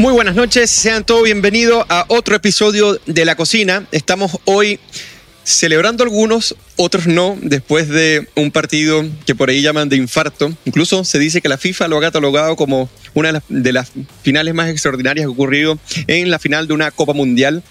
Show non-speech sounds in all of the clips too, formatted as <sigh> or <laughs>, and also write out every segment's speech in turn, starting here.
Muy buenas noches, sean todos bienvenidos a otro episodio de La Cocina. Estamos hoy celebrando algunos, otros no, después de un partido que por ahí llaman de infarto. Incluso se dice que la FIFA lo ha catalogado como una de las, finales más extraordinarias que ha ocurrido en la final de una Copa Mundial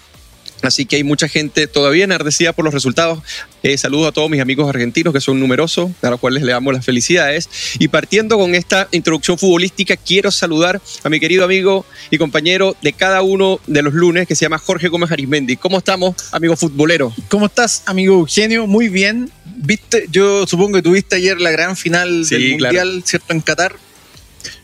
Así que hay mucha gente todavía enardecida por los resultados. Eh, saludo a todos mis amigos argentinos que son numerosos, a los cuales le damos las felicidades. Y partiendo con esta introducción futbolística, quiero saludar a mi querido amigo y compañero de cada uno de los lunes, que se llama Jorge Gómez Arismendi. ¿Cómo estamos, amigo futbolero? ¿Cómo estás, amigo Eugenio? Muy bien. Viste, yo supongo que tuviste ayer la gran final del Mundial, ¿cierto? En Qatar.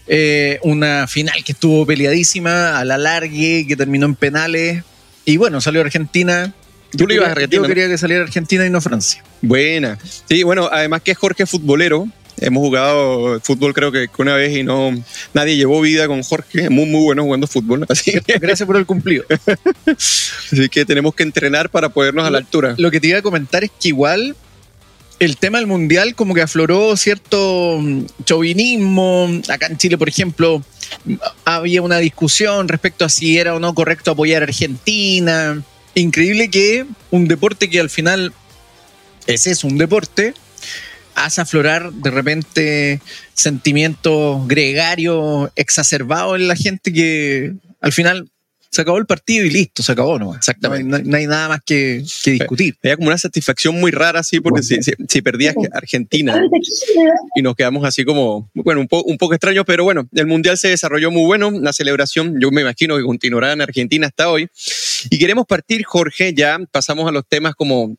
Eh, una final que estuvo peleadísima, a la largue, que terminó en penales y bueno, salió Argentina. Tú le ibas a Argentina. Yo quería que saliera Argentina y no Francia. Buena. Sí, bueno, además que es Jorge futbolero. Hemos jugado fútbol creo que una vez y no nadie llevó vida con Jorge. Muy, muy bueno jugando fútbol. <laughs> Así Gracias por el cumplido. <laughs> así que tenemos que entrenar para podernos a la altura. Lo que te iba a comentar es que igual el tema del mundial como que afloró cierto mm, chauvinismo. Acá en Chile, por ejemplo, había una discusión respecto a si era o no correcto apoyar a Argentina. Increíble que un deporte que al final ese es un deporte, hace aflorar de repente sentimientos gregarios exacerbados en la gente que al final se acabó el partido y listo, se acabó ¿no? Exactamente. No, hay nada más que, discutir. Había como una satisfacción muy rara, así, porque si, si, perdías Argentina y nos quedamos así como, bueno, un, un poco extraños, pero bueno, el Mundial se desarrolló muy bueno, la celebración, yo me imagino que continuará en Argentina hasta hoy. Y queremos partir, Jorge, ya pasamos a los temas como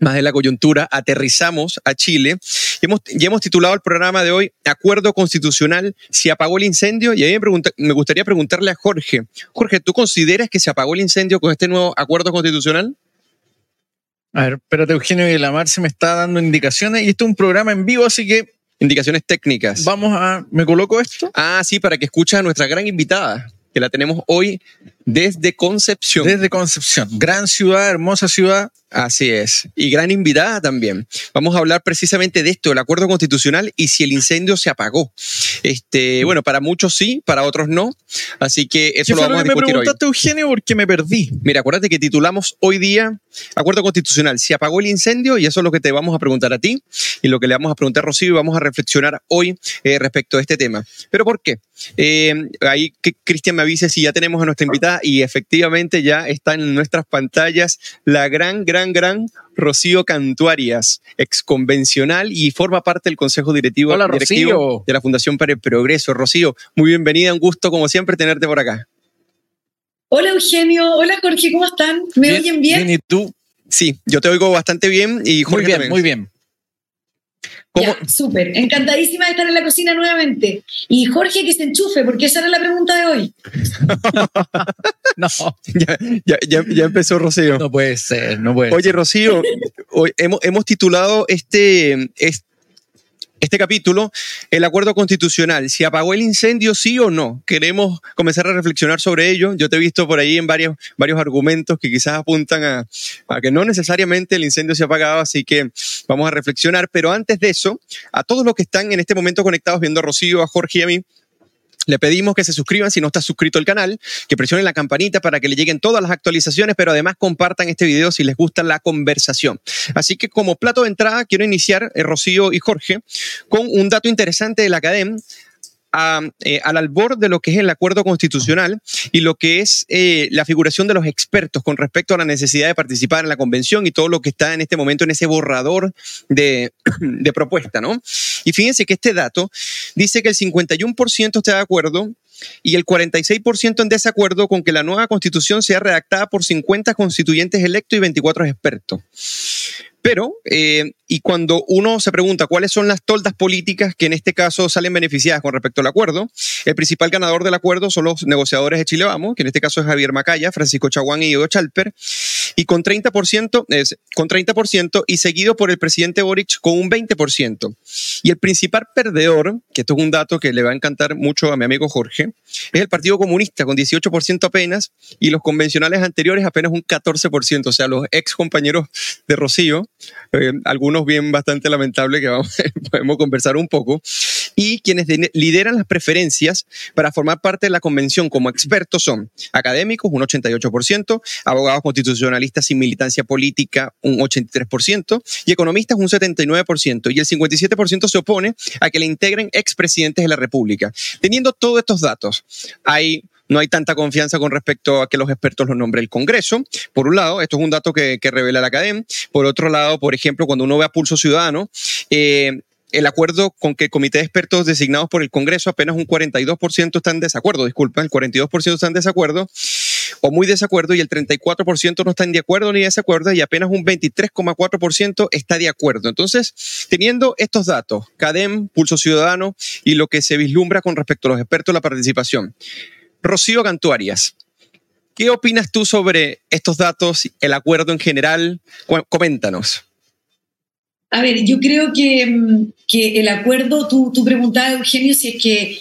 más de la coyuntura, aterrizamos a Chile. Y hemos, ya hemos titulado el programa de hoy Acuerdo Constitucional, se apagó el incendio. Y ahí me, me gustaría preguntarle a Jorge, Jorge, ¿tú consideras que se apagó el incendio con este nuevo acuerdo constitucional? A ver, espérate, Eugenio y la Mar se me está dando indicaciones y esto es un programa en vivo, así que... Indicaciones técnicas. Vamos a... ¿Me coloco esto? Ah, sí, para que escuches a nuestra gran invitada, que la tenemos hoy desde Concepción. Desde Concepción. Gran ciudad, hermosa ciudad. Así es. Y gran invitada también. Vamos a hablar precisamente de esto, el acuerdo constitucional y si el incendio se apagó. Este, bueno, para muchos sí, para otros no. Así que eso lo vamos a discutir me preguntaste, Eugenio, porque me perdí. Mira, acuérdate que titulamos hoy día Acuerdo Constitucional. ¿Se apagó el incendio? Y eso es lo que te vamos a preguntar a ti y lo que le vamos a preguntar a Rocío y vamos a reflexionar hoy eh, respecto a este tema. ¿Pero por qué? Eh, ahí que Cristian me avise si ya tenemos a nuestra invitada y efectivamente ya está en nuestras pantallas la gran, gran gran, Rocío Cantuarias, ex convencional y forma parte del Consejo Directivo, de la Fundación para el Progreso. Rocío, muy bienvenida, un gusto como siempre tenerte por acá. Hola Eugenio, hola Jorge, ¿cómo están? ¿Me oyen bien? Bien, ¿y tú? Sí, yo te oigo bastante bien y Jorge muy bien, Muy bien. Súper, encantadísima de estar en la cocina nuevamente. Y Jorge, que se enchufe, porque esa era la pregunta de hoy. <laughs> no, ya, ya, empezó Rocío. No puede ser, no puede Oye, Rocío, hoy hemos, hemos titulado este, este este capítulo, el acuerdo constitucional, si apagó el incendio, sí o no. Queremos comenzar a reflexionar sobre ello. Yo te he visto por ahí en varios, varios argumentos que quizás apuntan a, a que no necesariamente el incendio se ha apagado, así que vamos a reflexionar. Pero antes de eso, a todos los que están en este momento conectados viendo a Rocío, a Jorge y a mí, le pedimos que se suscriban si no está suscrito al canal, que presionen la campanita para que le lleguen todas las actualizaciones, pero además compartan este video si les gusta la conversación. Así que como plato de entrada quiero iniciar, eh, Rocío y Jorge, con un dato interesante de la academia eh, al albor de lo que es el acuerdo constitucional y lo que es eh, la figuración de los expertos con respecto a la necesidad de participar en la convención y todo lo que está en este momento en ese borrador de, <clears throat> de propuesta, ¿no? Y fíjense que este dato dice que el 51% está de acuerdo y el 46% en desacuerdo con que la nueva constitución sea redactada por 50 constituyentes electos y 24 expertos. Pero, eh, y cuando uno se pregunta cuáles son las toldas políticas que en este caso salen beneficiadas con respecto al acuerdo, el principal ganador del acuerdo son los negociadores de Chile Vamos, que en este caso es Javier Macaya, Francisco Chaguán y Diego Chalper, y con 30%, es, con 30% y seguido por el presidente Boric con un 20%. Y el principal perdedor, que esto es un dato que le va a encantar mucho a mi amigo Jorge, es el Partido Comunista con 18% apenas y los convencionales anteriores apenas un 14%, o sea, los ex compañeros de Rocío eh, algunos bien bastante lamentable que vamos, <laughs> podemos conversar un poco. Y quienes lideran las preferencias para formar parte de la convención como expertos son académicos, un 88%, abogados constitucionalistas sin militancia política, un 83%, y economistas, un 79%. Y el 57% se opone a que le integren expresidentes de la República. Teniendo todos estos datos, hay no hay tanta confianza con respecto a que los expertos los nombre el Congreso. Por un lado, esto es un dato que, revela la academia. Por otro lado, por ejemplo, cuando uno ve a Pulso Ciudadano, eh, el acuerdo con que el comité de expertos designados por el Congreso apenas un 42% están en desacuerdo, disculpa, el 42% están en desacuerdo o muy desacuerdo y el 34% no están de acuerdo ni de desacuerdo y apenas un 23,4% está de acuerdo. Entonces, teniendo estos datos, CADEM, Pulso Ciudadano y lo que se vislumbra con respecto a los expertos la participación, Rocío Cantuarias, ¿qué opinas tú sobre estos datos, el acuerdo en general? Coméntanos. A ver, yo creo que, que el acuerdo, tú, tú preguntabas, Eugenio, si es que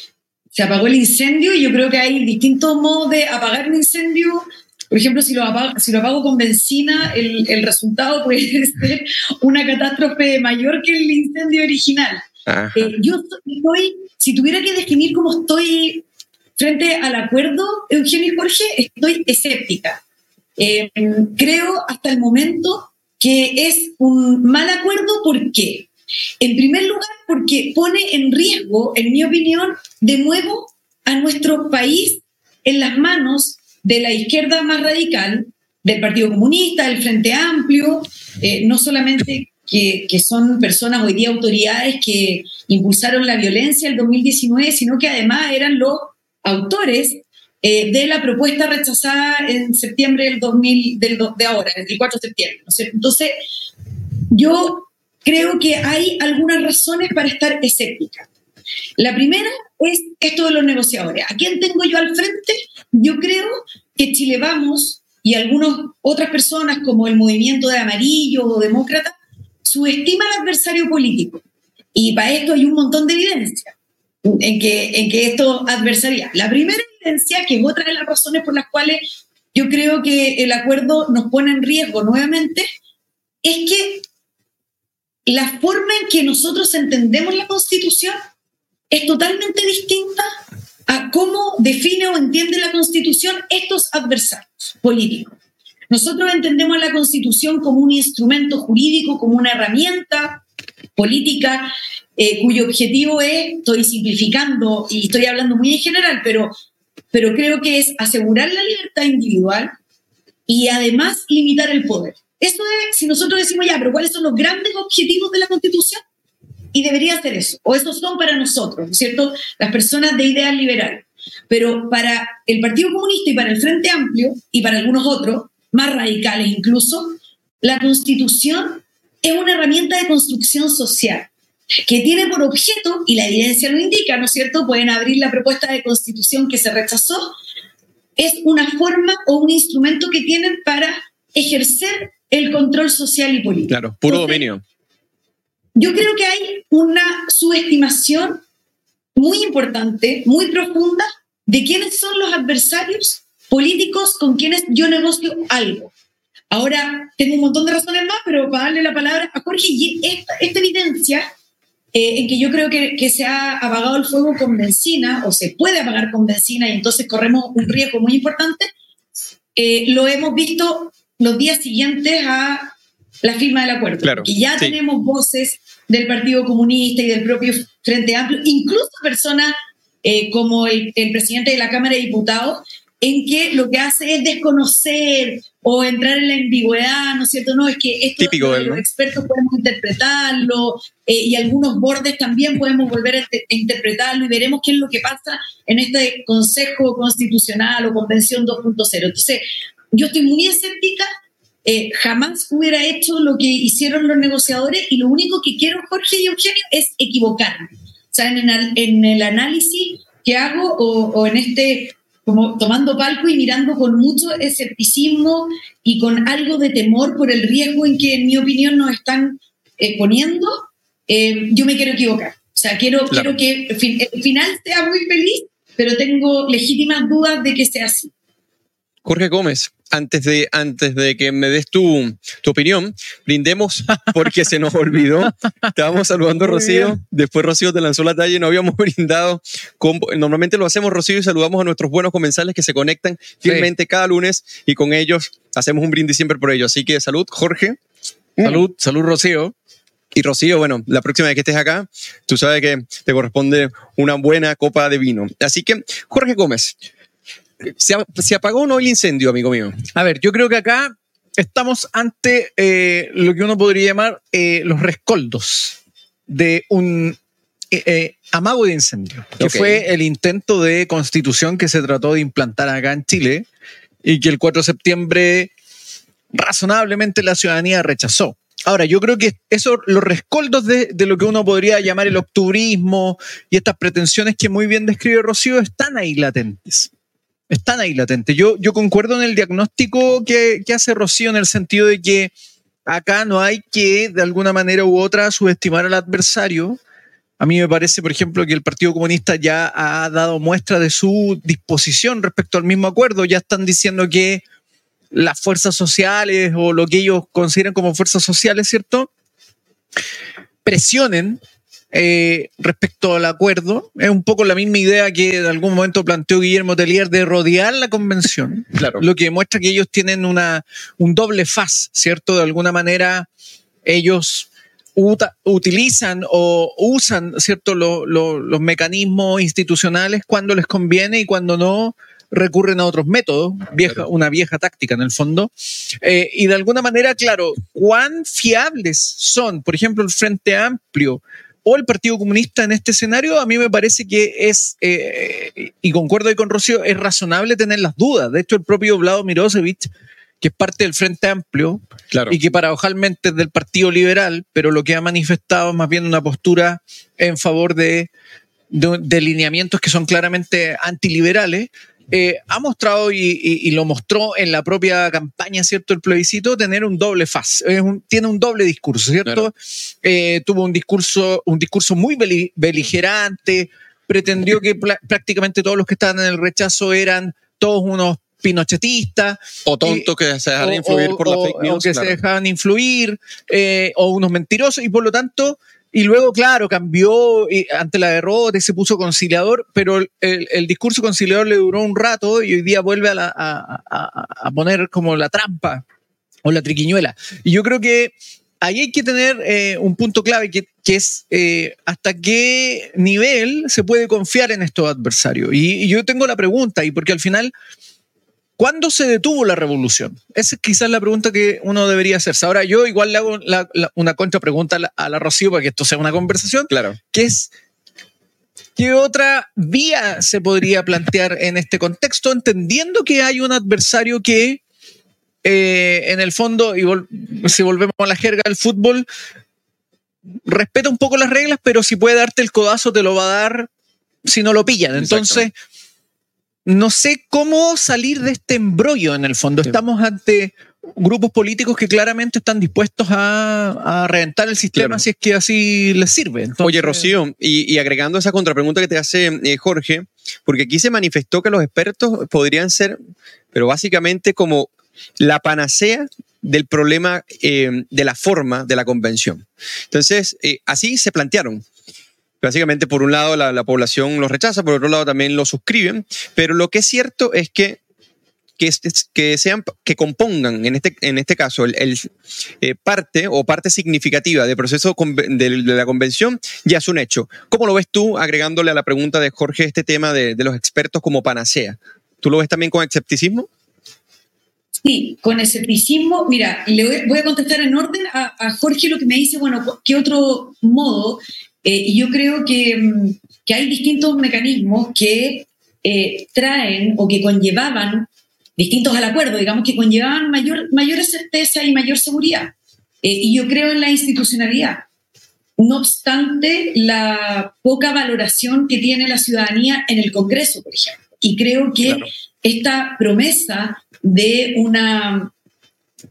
se apagó el incendio y yo creo que hay distintos modos de apagar un incendio. Por ejemplo, si lo apago, si lo apago con benzina, el, el resultado puede <laughs> ser una catástrofe mayor que el incendio original. Eh, yo estoy, si tuviera que definir cómo estoy Frente al acuerdo, Eugenio y Jorge, estoy escéptica. Eh, creo hasta el momento que es un mal acuerdo. ¿Por qué? En primer lugar, porque pone en riesgo, en mi opinión, de nuevo a nuestro país en las manos de la izquierda más radical, del Partido Comunista, del Frente Amplio, eh, no solamente que, que, son personas hoy día autoridades que impulsaron la violencia el 2019, sino que además eran los autores eh, de la propuesta rechazada en septiembre del 2000, del, de ahora, el 4 de septiembre. Entonces, yo creo que hay algunas razones para estar escéptica. La primera es esto de los negociadores. ¿A quién tengo yo al frente? Yo creo que Chile Vamos y algunas otras personas como el movimiento de amarillo o demócrata subestiman al adversario político. Y para esto hay un montón de evidencia en que, en que esto adversaría. La primera que es otra de las razones por las cuales yo creo que el acuerdo nos pone en riesgo nuevamente, es que la forma en que nosotros entendemos la Constitución es totalmente distinta a cómo define o entiende la Constitución estos adversarios políticos. Nosotros entendemos la Constitución como un instrumento jurídico, como una herramienta política eh, cuyo objetivo es, estoy simplificando y estoy hablando muy en general, pero, pero creo que es asegurar la libertad individual y además limitar el poder. Eso es, si nosotros decimos ya, pero ¿cuáles son los grandes objetivos de la Constitución? Y debería ser eso, o esos son para nosotros, ¿no es cierto? Las personas de ideas liberales. Pero para el Partido Comunista y para el Frente Amplio y para algunos otros, más radicales incluso, la Constitución es una herramienta de construcción social que tiene por objeto, y la evidencia lo indica, ¿no es cierto? Pueden abrir la propuesta de constitución que se rechazó, es una forma o un instrumento que tienen para ejercer el control social y político. Claro, puro dominio. Yo creo que hay una subestimación muy importante, muy profunda, de quiénes son los adversarios políticos con quienes yo negocio algo. Ahora, tengo un montón de razones más, pero para darle la palabra a Jorge, esta, esta evidencia eh, en que yo creo que, que, se ha apagado el fuego con benzina o se puede apagar con benzina y entonces corremos un riesgo muy importante, eh, lo hemos visto los días siguientes a la firma del acuerdo. Claro, que ya tenemos voces del Partido Comunista y del propio Frente Amplio, incluso personas eh, como el, el, presidente de la Cámara de Diputados, en que lo que hace es desconocer o entrar en la ambigüedad, ¿no es cierto? No, es que esto Típico los expertos podemos interpretarlo eh, y algunos bordes también podemos volver a, interpretarlo y veremos qué es lo que pasa en este Consejo Constitucional o Convención 2.0. Entonces, yo estoy muy escéptica, eh, jamás hubiera hecho lo que hicieron los negociadores y lo único que quiero, Jorge y Eugenio, es equivocarme. O sea, en el, en el análisis que hago o, o en este como tomando palco y mirando con mucho escepticismo y con algo de temor por el riesgo en que, en mi opinión, nos están eh, poniendo, eh, yo me quiero equivocar. O sea, quiero, quiero que el final sea muy feliz, pero tengo legítimas dudas de que sea así. Jorge Gómez, antes de, antes de que me des tu, tu opinión, brindemos porque se nos olvidó. Estábamos saludando a Rocío, bien. después Rocío te lanzó la talla y no habíamos <laughs> brindado. con- normalmente lo hacemos Rocío y saludamos a nuestros buenos comensales que se conectan fielmente cada lunes y con ellos hacemos un brindis siempre por ellos. Así que salud, Jorge. Salud, salud, Rocío. Y Rocío, bueno, la próxima vez que estés acá, tú sabes que te corresponde una buena copa de vino. Así que, Jorge Gómez, ¿se, ap- se apagó o no el incendio, amigo mío? A ver, yo creo que acá estamos ante eh, lo que uno podría llamar eh, los rescoldos de un eh, amago de incendio, que fue el intento de constitución que se trató de implantar acá en Chile y que el 4 de septiembre razonablemente la ciudadanía rechazó. Ahora, yo creo que eso, los rescoldos de, de lo que uno podría llamar el octubrismo y estas pretensiones que muy bien describe Rocío están ahí latentes. Están ahí latentes. Yo, yo concuerdo en el diagnóstico que, que hace Rocío en el sentido de que acá no hay que, de alguna manera u otra, subestimar al adversario. A mí me parece, por ejemplo, que el Partido Comunista ya ha dado muestra de su disposición respecto al mismo acuerdo. Ya están diciendo que las fuerzas sociales o lo que ellos consideran como fuerzas sociales, ¿cierto? Presionen eh, respecto al acuerdo. Es un poco la misma idea que en algún momento planteó Guillermo Tellier de rodear la convención, Claro. lo que demuestra que ellos tienen una, un doble faz, ¿cierto? De alguna manera ellos utilizan o usan, ¿cierto? Lo- lo- los mecanismos institucionales cuando les conviene y cuando no recurren a otros métodos, vieja, una vieja táctica en el fondo. Eh, y de alguna manera, claro, cuán fiables son, por ejemplo, el Frente Amplio o el Partido Comunista en este escenario, a mí me parece que es, eh, y concuerdo ahí con Rocío, es razonable tener las dudas. De hecho, el propio Vlado Mirosevich, que es parte del Frente Amplio, Claro. y que paradojalmente es del Partido Liberal, pero lo que ha manifestado es más bien una postura en favor de, de, de lineamientos que son claramente antiliberales, eh, ha mostrado y, y- y lo mostró en la propia campaña, ¿cierto? El plebiscito, tener un doble faz, es un- tiene un doble discurso, ¿cierto? Claro. Eh, tuvo un discurso, un discurso muy beli- beligerante, pretendió que prácticamente todos los que estaban en el rechazo eran todos unos pinochetistas, O tontos que se dejan o- influir por la fake news. o que claro. se dejaban influir, eh, o unos mentirosos, y por lo tanto, y luego, claro, cambió ante la derrota y se puso conciliador, pero el, discurso conciliador le duró un rato y hoy día vuelve a- a- a poner como la trampa o la triquiñuela. Y yo creo que ahí hay que tener eh, un punto clave que, que es eh, hasta qué nivel se puede confiar en estos adversarios. Y, y yo tengo la pregunta, y porque al final, ¿cuándo se detuvo la revolución? Esa es quizás la pregunta que uno debería hacerse. Ahora yo igual le hago la- la- una contrapregunta a la, a la Rocío para que esto sea una conversación, Claro. que es... ¿Qué otra vía se podría plantear en este contexto, entendiendo que hay un adversario que, eh, en el fondo, y vol- si volvemos a la jerga del fútbol, respeta un poco las reglas, pero si puede darte el codazo, te lo va a dar si no lo pillan. Entonces, no sé cómo salir de este embrollo en el fondo. Sí. Estamos ante grupos políticos que claramente están dispuestos a, a reventar el sistema Claro. si es que así les sirve. Entonces, Oye, Rocío, y, y agregando esa contrapregunta que te hace eh, Jorge, porque aquí se manifestó que los expertos podrían ser, pero básicamente como la panacea del problema eh, de la forma de la convención. Entonces, eh, así se plantearon. Básicamente, por un lado, la, la población los rechaza, por otro lado, también lo suscriben, pero lo que es cierto es que que, sean que compongan en este en este caso el, eh, parte o parte significativa del proceso de, la convención ya es un hecho. ¿Cómo lo ves tú agregándole a la pregunta de Jorge este tema de, los expertos como panacea? ¿Tú lo ves también con escepticismo? Sí, con escepticismo. Mira, le voy, voy a contestar en orden a, a Jorge lo que me dice, bueno, ¿qué otro modo? Eh, y yo creo que, mm, que hay distintos mecanismos que eh, traen o que conllevaban, distintos al acuerdo, digamos, que conllevaban mayor, mayor certeza y mayor seguridad. Eh, y yo creo en la institucionalidad. No obstante, la poca valoración que tiene la ciudadanía en el Congreso, por ejemplo. Y creo que Claro. esta promesa de una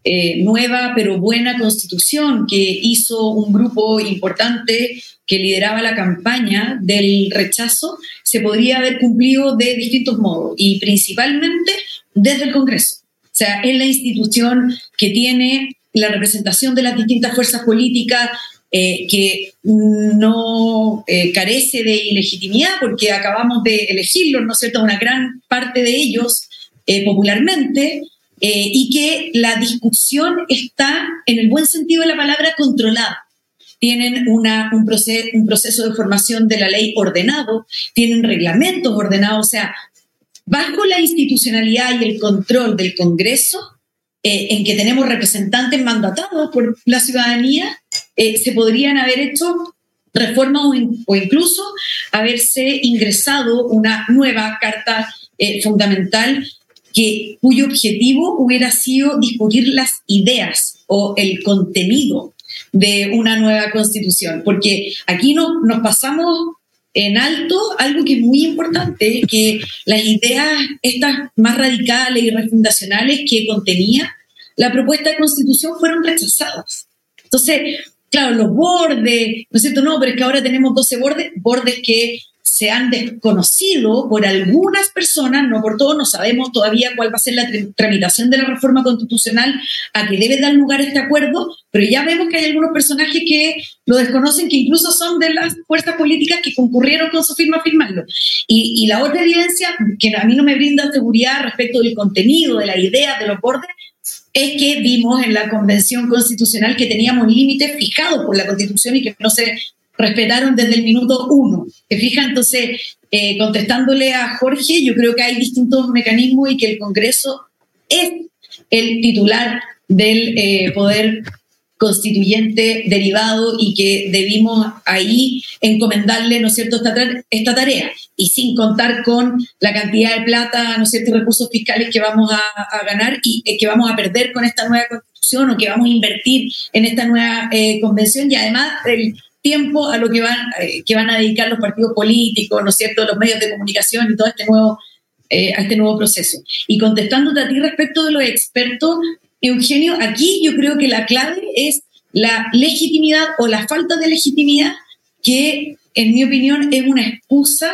eh, nueva pero buena constitución que hizo un grupo importante que lideraba la campaña del rechazo se podría haber cumplido de distintos modos y principalmente desde el Congreso. O sea, es la institución que tiene la representación de las distintas fuerzas políticas, eh, que no eh, carece de ilegitimidad porque acabamos de elegirlos, ¿no es cierto?, una gran parte de ellos eh, popularmente, y que la discusión está, en el buen sentido de la palabra, controlada. Tienen una, un, proceso, un proceso de formación de la ley ordenado, tienen reglamentos ordenados, o sea, bajo la institucionalidad y el control del Congreso, en que tenemos representantes mandatados por la ciudadanía, eh, se podrían haber hecho reformas o, incluso haberse ingresado una nueva carta eh, fundamental que, cuyo objetivo hubiera sido discutir las ideas o el contenido de una nueva constitución, porque aquí no, nos pasamos en alto algo que es muy importante, que las ideas estas más radicales y refundacionales que contenía la propuesta de constitución fueron rechazadas. Entonces, claro, los bordes, ¿no es cierto? No, pero es que ahora tenemos 12 bordes, bordes que se han desconocido por algunas personas, no por todos, no sabemos todavía cuál va a ser la tramitación de la reforma constitucional a que debe dar lugar este acuerdo, pero ya vemos que hay algunos personajes que lo desconocen, que incluso son de las fuerzas políticas que concurrieron con su firma a firmarlo. Y, y la otra evidencia, que a mí no me brinda seguridad respecto del contenido, de la idea, de los bordes, es que vimos en la Convención Constitucional que teníamos límites fijados por la Constitución y que no se respetaron desde el minuto uno. ¿Te fijas? Entonces, eh, contestándole a Jorge, yo creo que hay distintos mecanismos y que el Congreso es el titular del eh, poder constituyente derivado y que debimos ahí encomendarle, ¿no es cierto?, esta, esta tarea. Y sin contar con la cantidad de plata, ¿no es cierto?, recursos fiscales que vamos a, ganar y eh, que vamos a perder con esta nueva constitución o que vamos a invertir en esta nueva eh, convención y además el tiempo a lo que van, eh, que van a dedicar los partidos políticos, ¿no es cierto?, los medios de comunicación y todo este nuevo a este nuevo proceso. Y contestándote a ti respecto de los expertos, Eugenio, aquí yo creo que la clave es la legitimidad o la falta de legitimidad, que en mi opinión es una excusa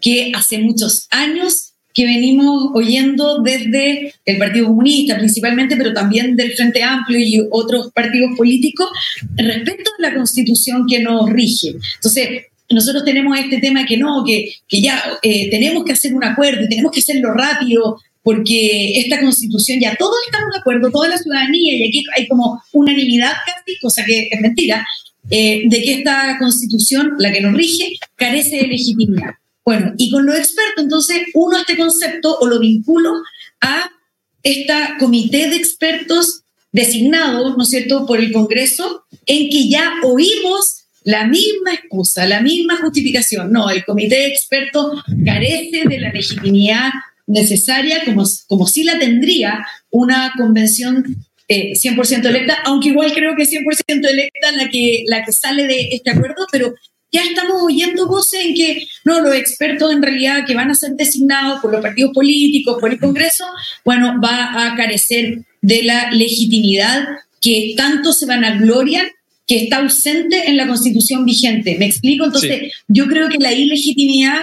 que hace muchos años que venimos oyendo desde el Partido Comunista principalmente, pero también del Frente Amplio y otros partidos políticos respecto a la constitución que nos rige. Entonces, nosotros tenemos este tema que no, que, que ya eh, tenemos que hacer un acuerdo y tenemos que hacerlo rápido porque esta constitución ya todos estamos de acuerdo, toda la ciudadanía, y aquí hay como unanimidad casi, cosa que es mentira, eh, de que esta constitución, la que nos rige, carece de legitimidad. Bueno, y con los expertos, entonces, uno este concepto o lo vinculo a esta comité de expertos designados, ¿no es cierto?, por el Congreso, en que ya oímos la misma excusa, la misma justificación. No, el comité de expertos carece de la legitimidad necesaria como, como si la tendría una convención 100% eh, electa, aunque igual creo que 100% electa la que, la que sale de este acuerdo, pero ya estamos oyendo voces en que no, los expertos en realidad que van a ser designados por los partidos políticos, por el Congreso, bueno, va a carecer de la legitimidad que tanto se van a gloria que está ausente en la constitución vigente. ¿Me explico? Entonces, yo creo que la ilegitimidad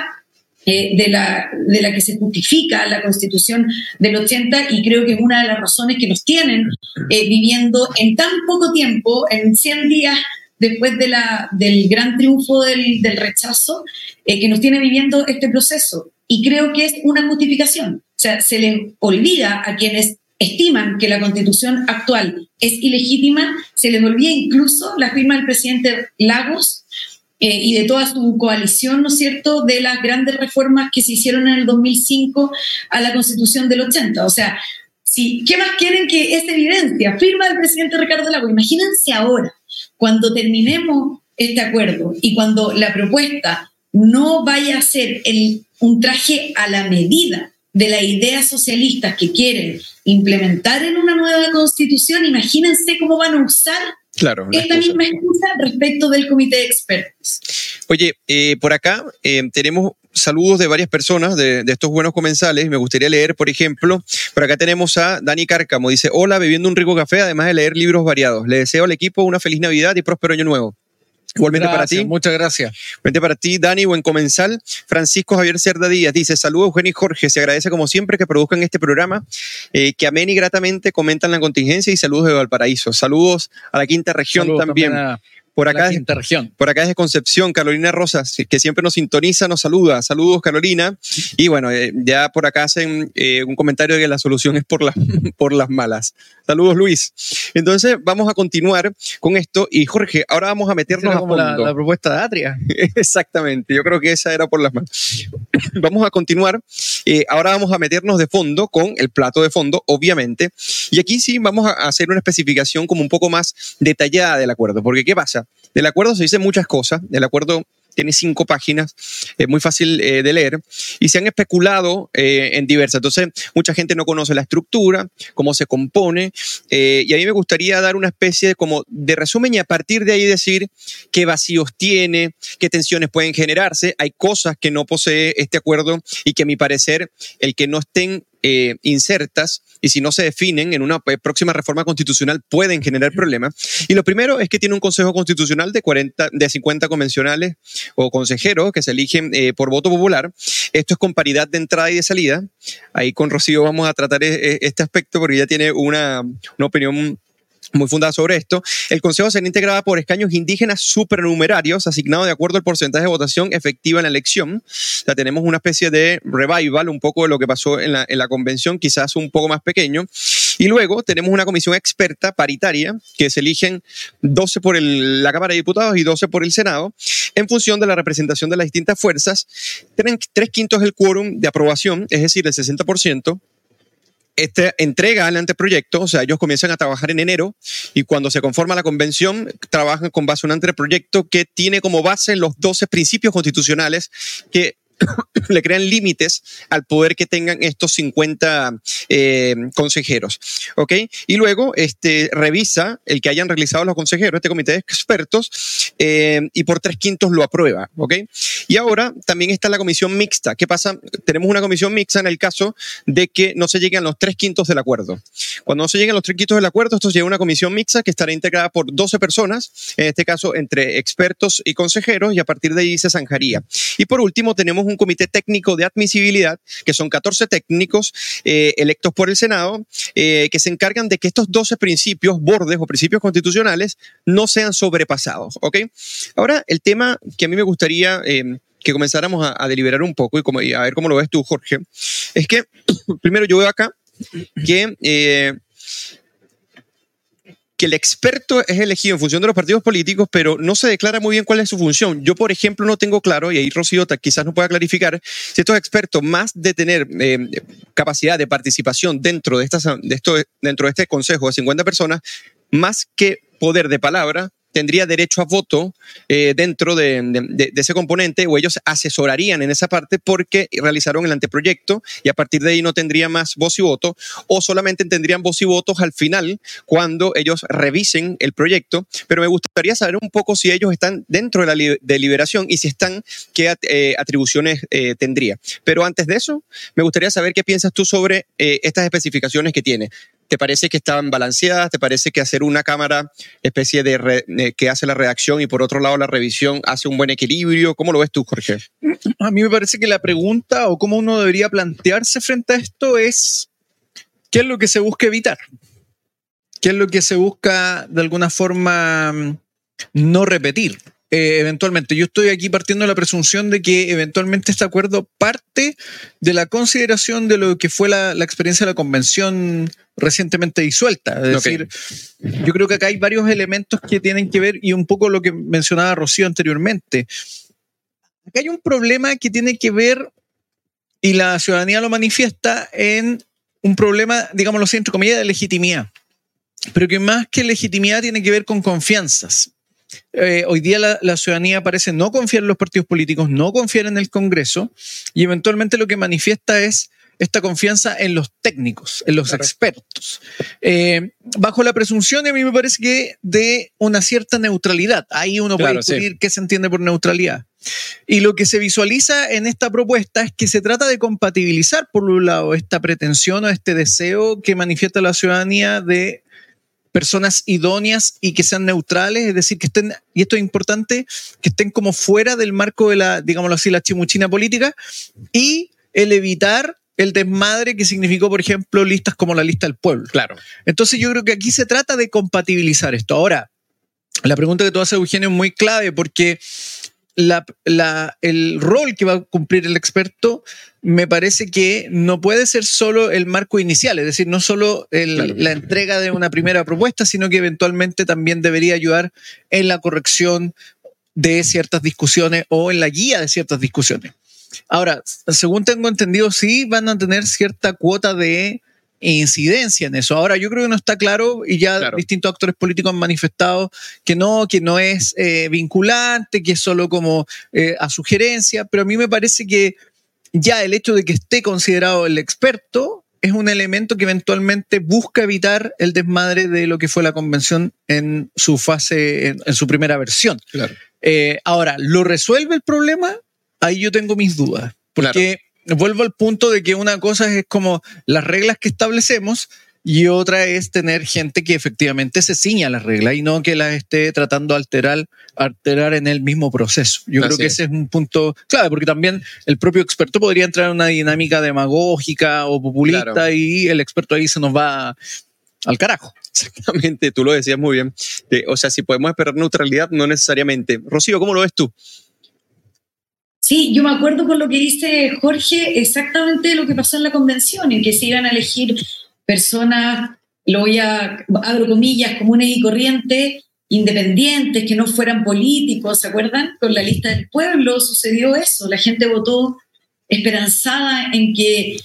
eh, de, la, de la que se justifica la constitución del 80 y creo que es una de las razones que nos tienen eh, viviendo en tan poco tiempo, en 100 días después de la, del gran triunfo del, del rechazo, eh, que nos tiene viviendo este proceso. Y creo que es una justificación. O sea, se les olvida a quienes estiman que la constitución actual es ilegítima, se les olvida incluso la firma del presidente Lagos eh, y de toda su coalición, ¿no es cierto?, de las grandes reformas que se hicieron en el 2005 a la Constitución del 80. O sea, si, ¿qué más quieren que esta evidencia? Firma del presidente Ricardo Lago. Imagínense ahora, cuando terminemos este acuerdo y cuando la propuesta no vaya a ser el, un traje a la medida de las ideas socialistas que quieren implementar en una nueva constitución, imagínense cómo van a usar Claro. Esta misma excusa respecto del comité de expertos. Oye, eh, por acá eh, tenemos saludos de varias personas de, estos buenos comensales. Me gustaría leer, por ejemplo, por acá tenemos a Dani Cárcamo. Dice, hola, bebiendo un rico café, además de leer libros variados. Le deseo al equipo una feliz Navidad y próspero año nuevo. Igualmente para ti. Muchas gracias. Igualmente para ti, Dani, buen comensal. Francisco Javier Cerda Díaz dice: Saludos, Eugenio y Jorge. Se agradece como siempre que produzcan este programa, eh, que amén y gratamente comentan la contingencia y saludos de Valparaíso. Saludos a la quinta región también. Por acá, por acá desde Concepción, Carolina Rosas, que siempre nos sintoniza, nos saluda. Saludos, Carolina. Y bueno, eh, ya por acá hacen eh, un comentario de que la solución es por, <laughs> por las malas. Saludos, Luis. Entonces, vamos a continuar con esto. Y Jorge, ahora vamos a meternos a fondo. La, propuesta de Atria. <laughs> Exactamente, yo creo que esa era por las malas. <coughs> vamos a continuar. Eh, ahora vamos a meternos de fondo con el plato de fondo, obviamente. Y aquí sí vamos a hacer una especificación como un poco más detallada del acuerdo. Porque, ¿qué pasa? Del acuerdo se dicen muchas cosas. El acuerdo tiene cinco páginas, es muy fácil eh, de leer, y se han especulado eh, en diversas. Entonces, mucha gente no conoce la estructura, cómo se compone, eh, y a mí me gustaría dar una especie de, como de resumen y a partir de ahí decir qué vacíos tiene, qué tensiones pueden generarse. Hay cosas que no posee este acuerdo y que a mi parecer, el que no estén eh, insertas y si no se definen en una próxima reforma constitucional pueden generar problemas. Y lo primero es que tiene un Consejo Constitucional de, 40, de 50 convencionales o consejeros que se eligen eh, por voto popular. Esto es con paridad de entrada y de salida. Ahí con Rocío vamos a tratar eh, este aspecto porque ella tiene una, una opinión muy fundada sobre esto. El Consejo será integrado por escaños indígenas supernumerarios asignados de acuerdo al porcentaje de votación efectiva en la elección. O tenemos una especie de revival, un poco de lo que pasó en la, en la convención, quizás un poco más pequeño. Y luego tenemos una comisión experta paritaria que se eligen 12 por el, la Cámara de Diputados y 12 por el Senado en función de la representación de las distintas fuerzas. Tienen tres quintos del quórum de aprobación, es decir, el 60% esta entrega al anteproyecto, o sea, ellos comienzan a trabajar en enero y cuando se conforma la convención, trabajan con base a un anteproyecto que tiene como base los 12 principios constitucionales que <coughs> le crean límites al poder que tengan estos 50 eh, consejeros. ¿Ok? Y luego este, revisa el que hayan realizado los consejeros, este comité de expertos, eh, y por tres quintos lo aprueba. ¿Ok? Y ahora también está la comisión mixta. ¿Qué pasa? Tenemos una comisión mixta en el caso de que no se lleguen los tres quintos del acuerdo. Cuando no se lleguen los tres quintos del acuerdo, esto llega a una comisión mixta que estará integrada por 12 personas, en este caso entre expertos y consejeros, y a partir de ahí se zanjaría. Y por último, tenemos un comité técnico de admisibilidad, que son 14 técnicos eh, electos por el Senado, eh, que se encargan de que estos 12 principios, bordes o principios constitucionales, no sean sobrepasados. ¿ok? Ahora, el tema que a mí me gustaría... Eh, que comenzáramos a, deliberar un poco y, a ver cómo lo ves tú, Jorge, es que <clears throat> primero yo veo acá que que el experto es elegido en función de los partidos políticos, pero no se declara muy bien cuál es su función. Yo, por ejemplo, no tengo claro, y ahí Rocío quizás no pueda clarificar, si estos expertos, más de tener eh, capacidad de participación dentro de, estas, de dentro de este consejo de 50 personas, más que poder de palabra, tendría derecho a voto eh, dentro de, ese componente o ellos asesorarían en esa parte porque realizaron el anteproyecto y a partir de ahí no tendría más voz y voto o solamente tendrían voz y votos al final cuando ellos revisen el proyecto. Pero me gustaría saber un poco si ellos están dentro de la deliberación y si están, qué eh, atribuciones eh, tendría. Pero antes de eso, me gustaría saber qué piensas tú sobre estas especificaciones que tiene. ¿Te parece que estaban balanceadas? ¿Te parece que hacer una cámara especie de que hace la redacción y por otro lado la revisión hace un buen equilibrio? ¿Cómo lo ves tú, Jorge? A mí me parece que la pregunta o cómo uno debería plantearse frente a esto es ¿qué es lo que se busca evitar? ¿Qué es lo que se busca de alguna forma no repetir? Eh, eventualmente. Yo estoy aquí partiendo de la presunción de que eventualmente este acuerdo parte de la consideración de lo que fue la, experiencia de la convención recientemente disuelta. Es decir, yo creo que acá hay varios elementos que tienen que ver y un poco lo que mencionaba Rocío anteriormente. Acá hay un problema que tiene que ver, y la ciudadanía lo manifiesta, en un problema, digámoslo así, entre comillas, de legitimidad. Pero que más que legitimidad tiene que ver con confianzas. Eh, hoy día la, ciudadanía parece no confiar en los partidos políticos, no confiar en el Congreso y eventualmente lo que manifiesta es esta confianza en los técnicos, en los expertos, eh, bajo la presunción, a mí me parece que de una cierta neutralidad. Ahí uno puede discutir qué se entiende por neutralidad. Y lo que se visualiza en esta propuesta es que se trata de compatibilizar, por un lado, esta pretensión o este deseo que manifiesta la ciudadanía de personas idóneas y que sean neutrales, es decir, que estén, y esto es importante, que estén como fuera del marco de la, digámoslo así, la chimuchina política, y el evitar el desmadre que significó, por ejemplo, listas como la lista del pueblo. Claro. Entonces yo creo que aquí se trata de compatibilizar esto. Ahora, la pregunta que tú haces, Eugenio, es muy clave porque el rol que va a cumplir el experto me parece que no puede ser solo el marco inicial, es decir, no solo la entrega de una primera propuesta, sino que eventualmente también debería ayudar en la corrección de ciertas discusiones o en la guía de ciertas discusiones. Ahora, según tengo entendido, sí van a tener cierta cuota de incidencia en eso. Ahora, yo creo que no está claro y ya distintos actores políticos han manifestado que no, que no es eh, vinculante, que es solo como eh, a sugerencia, pero a mí me parece que ya el hecho de que esté considerado el experto es un elemento que eventualmente busca evitar el desmadre de lo que fue la convención en su fase, en, su primera versión. Eh, ahora, ¿lo resuelve el problema? Ahí yo tengo mis dudas. Porque vuelvo al punto de que una cosa es como las reglas que establecemos y otra es tener gente que efectivamente se ciña a las reglas y no que las esté tratando de alterar, alterar en el mismo proceso. Yo creo que ese es un punto clave, porque también el propio experto podría entrar en una dinámica demagógica o populista y el experto ahí se nos va al carajo. Exactamente, tú lo decías muy bien. O sea, si podemos esperar neutralidad, no necesariamente. Rocío, ¿cómo lo ves tú? Sí, yo me acuerdo con lo que dice Jorge, exactamente lo que pasó en la convención, en que se iban a elegir personas, lo voy a, abro comillas, comunes y corrientes, independientes, que no fueran políticos, ¿se acuerdan? Con la lista del pueblo sucedió eso, la gente votó esperanzada en que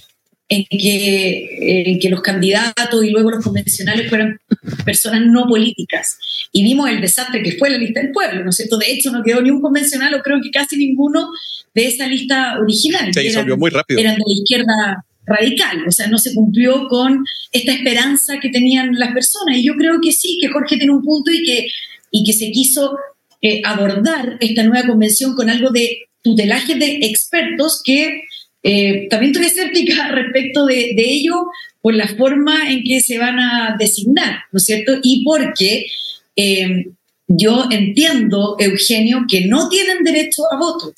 en que, en que los candidatos y luego los convencionales fueran personas no políticas. Y vimos el desastre que fue la lista del pueblo, ¿no es cierto? De hecho, no quedó ni un convencional, o creo que casi ninguno de esa lista original. Se disolvió muy rápido. Eran de la izquierda radical, o sea, no se cumplió con esta esperanza que tenían las personas. Y yo creo que sí, que Jorge tiene un punto y que, y que se quiso eh, abordar esta nueva convención con algo de tutelaje de expertos que eh, también estoy escéptica <laughs> respecto de, ello por la forma en que se van a designar, ¿no es cierto? Y porque eh, yo entiendo, Eugenio, que no tienen derecho a voto.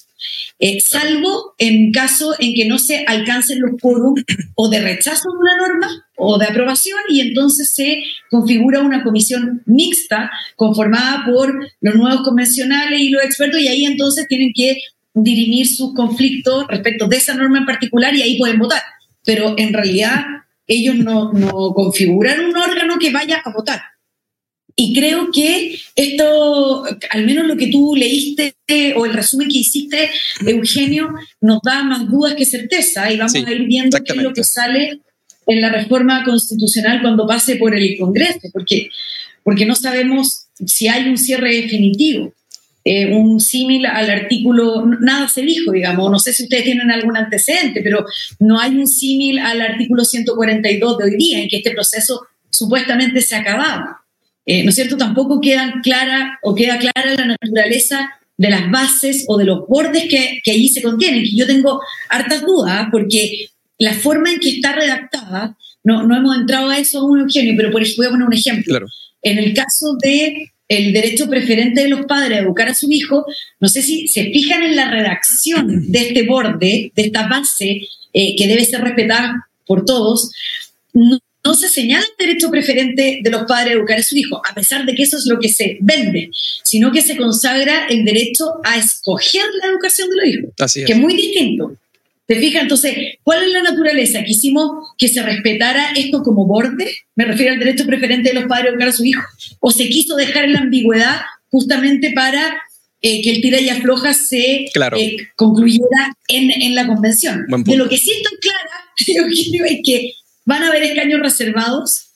Eh, salvo en caso en que no se alcancen los quórum o de rechazo de una norma o de aprobación y entonces se configura una comisión mixta conformada por los nuevos convencionales y los expertos y ahí entonces tienen que dirimir sus conflictos respecto de esa norma en particular y ahí pueden votar. Pero en realidad ellos no, no configuran un órgano que vaya a votar. Y creo que esto, al menos lo que tú leíste o el resumen que hiciste, Eugenio, nos da más dudas que certeza y vamos a ir viendo qué es lo que sale en la reforma constitucional cuando pase por el Congreso, porque, porque no sabemos si hay un cierre definitivo. Eh, un símil al artículo, nada se dijo, digamos, no sé si ustedes tienen algún antecedente, pero no hay un símil al artículo 142 de hoy día, en que este proceso supuestamente se acababa. Eh, ¿No es cierto? Tampoco queda clara o queda clara la naturaleza de las bases o de los bordes que, que allí se contienen, que yo tengo hartas dudas, porque la forma en que está redactada, no, no hemos entrado a eso aún, Eugenio, pero por voy a poner un ejemplo. En el caso de el derecho preferente de los padres a educar a su hijo, no sé si se fijan en la redacción de este borde, de esta base eh, que debe ser respetada por todos, no, se señala el derecho preferente de los padres a educar a su hijo, a pesar de que eso es lo que se vende, sino que se consagra el derecho a escoger la educación de los hijos, que es muy distinto. ¿Te fijas? Entonces, ¿cuál es la naturaleza? ¿Quisimos que se respetara esto como borde? Me refiero al derecho preferente de los padres a educar a su hijo. ¿O se quiso dejar en la ambigüedad justamente para eh, que el tira y afloja se eh, concluyera en, la convención? De lo que sí estoy clara, <laughs> es que van a haber escaños reservados,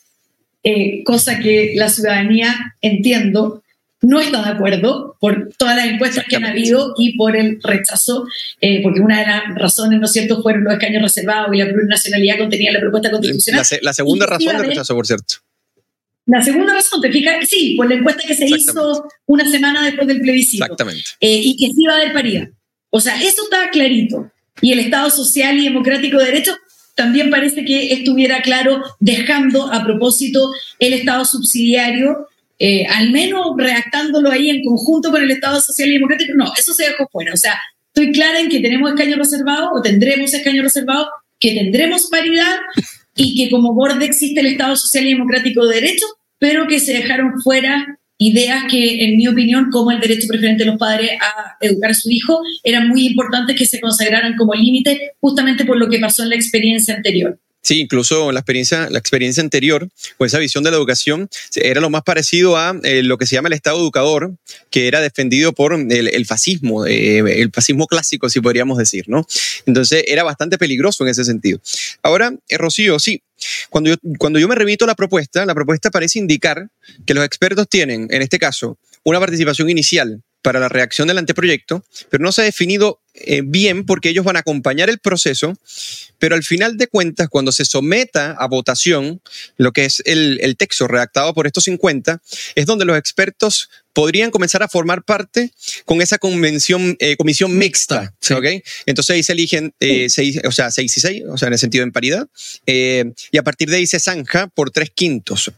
eh, cosa que la ciudadanía, entiendo, no está de acuerdo por todas las encuestas que han habido y por el rechazo, eh, porque una de las razones, ¿no es cierto?, fueron los escaños reservados y la plurinacionalidad contenía la propuesta constitucional. La, segunda razón de rechazo, por cierto. La segunda razón, te fijas, sí, por la encuesta que se hizo una semana después del plebiscito. Exactamente. Eh, y que sí iba a haber paridad. O sea, eso está clarito. Y el Estado social y democrático de derecho también parece que estuviera claro, dejando a propósito el Estado subsidiario, eh, al menos redactándolo ahí en conjunto con el Estado Social y Democrático. No, eso se dejó fuera. O sea, estoy clara en que tenemos escaños reservados o tendremos escaños reservados, que tendremos paridad y que como borde existe el Estado Social y Democrático de Derecho, pero que se dejaron fuera ideas que, en mi opinión, como el derecho preferente de los padres a educar a su hijo, eran muy importantes que se consagraran como límite justamente por lo que pasó en la experiencia anterior. Sí, incluso la experiencia, la experiencia anterior, o esa visión de la educación, era lo más parecido a eh, lo que se llama el Estado educador, que era defendido por el, fascismo, eh, el fascismo clásico, si podríamos decir, ¿no? Entonces era bastante peligroso en ese sentido. Ahora, eh, Rocío, sí, cuando yo, cuando yo me remito a la propuesta, la propuesta parece indicar que los expertos tienen, en este caso, una participación inicial para la reacción del anteproyecto, pero no se ha definido eh, bien porque ellos van a acompañar el proceso, pero al final de cuentas, cuando se someta a votación lo que es el, el texto redactado por estos 50, es donde los expertos podrían comenzar a formar parte con esa convención, eh, comisión mixta. Entonces ahí se eligen eh, seis, o sea, seis y seis, o sea, en el sentido en paridad, y a partir de ahí se zanja por tres quintos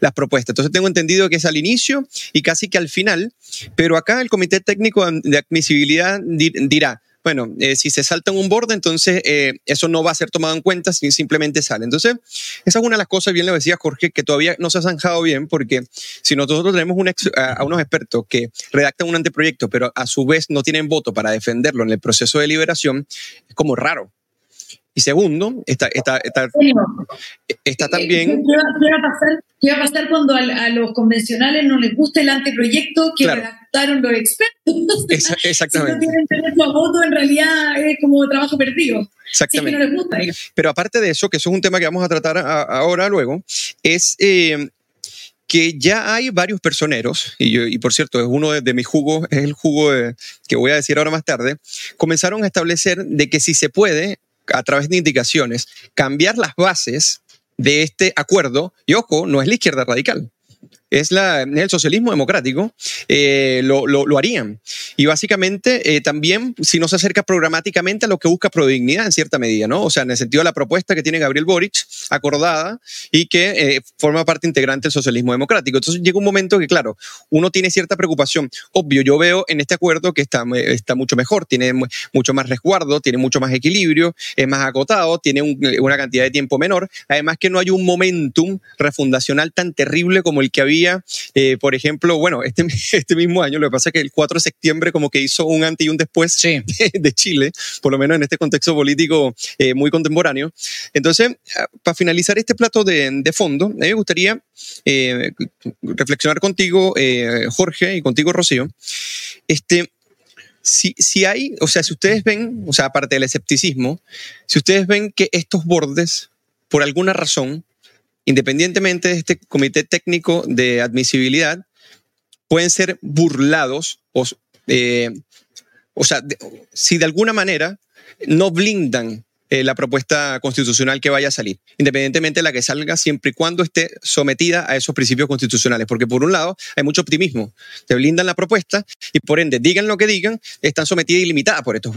las propuestas. Entonces tengo entendido que es al inicio y casi que al final, pero acá el Comité Técnico de Admisibilidad dirá, bueno, eh, si se salta un borde, entonces eh, eso no va a ser tomado en cuenta, si simplemente sale. Entonces, esa es una de las cosas, bien lo decía Jorge, que todavía no se ha zanjado bien, porque si nosotros tenemos a, unos expertos que redactan un anteproyecto, pero a su vez no tienen voto para defenderlo en el proceso de liberación, es como raro. Y segundo, está, está, está, está también... ¿Qué va, a pasar, ¿Qué va, a pasar, cuando a, los convencionales no les gusta el anteproyecto que redactaron los expertos? <laughs> exactamente. si no tienen derecho a voto, en realidad es como trabajo perdido. Exactamente. Si no les gusta. Pero aparte de eso, que eso es un tema que vamos a tratar ahora, luego, es... Eh, que ya hay varios personeros, y, y por cierto, es uno de, mis jugos, es el jugo que voy a decir ahora más tarde, comenzaron a establecer de que si se puede, a través de indicaciones, cambiar las bases de este acuerdo, y ojo, no es la izquierda radical, es, la, el socialismo democrático, eh, lo, lo, harían. Y básicamente eh, también, si no se acerca programáticamente a lo que busca Prodignidad en cierta medida, ¿no? O sea, en el sentido de la propuesta que tiene Gabriel Boric, acordada y que eh, forma parte integrante del socialismo democrático. Entonces llega un momento que, claro, uno tiene cierta preocupación. Obvio, yo veo en este acuerdo que está, está mucho mejor, tiene mucho más resguardo, tiene mucho más equilibrio, es más acotado, tiene una cantidad de tiempo menor. Además que no hay un momentum refundacional tan terrible como el que había eh, por ejemplo, bueno, este, <laughs> este mismo año, lo que pasa es que el 4 de septiembre como que hizo un antes y un después <laughs> de, Chile, por lo menos en este contexto político eh, muy contemporáneo. Entonces, ah, para finalizar este plato de, de fondo, a mí me gustaría eh, reflexionar contigo, Jorge, y contigo, Rocío. Este, si, si, hay, o sea, si ustedes ven, o sea, aparte del escepticismo, si ustedes ven que estos bordes, por alguna razón, independientemente de este comité técnico de admisibilidad, pueden ser burlados o, eh, o sea, si de alguna manera no blindan eh, la propuesta constitucional que vaya a salir, independientemente de la que salga, siempre y cuando esté sometida a esos principios constitucionales. Porque por un lado hay mucho optimismo, te blindan la propuesta y por ende, digan lo que digan, están sometidas y limitadas por estos.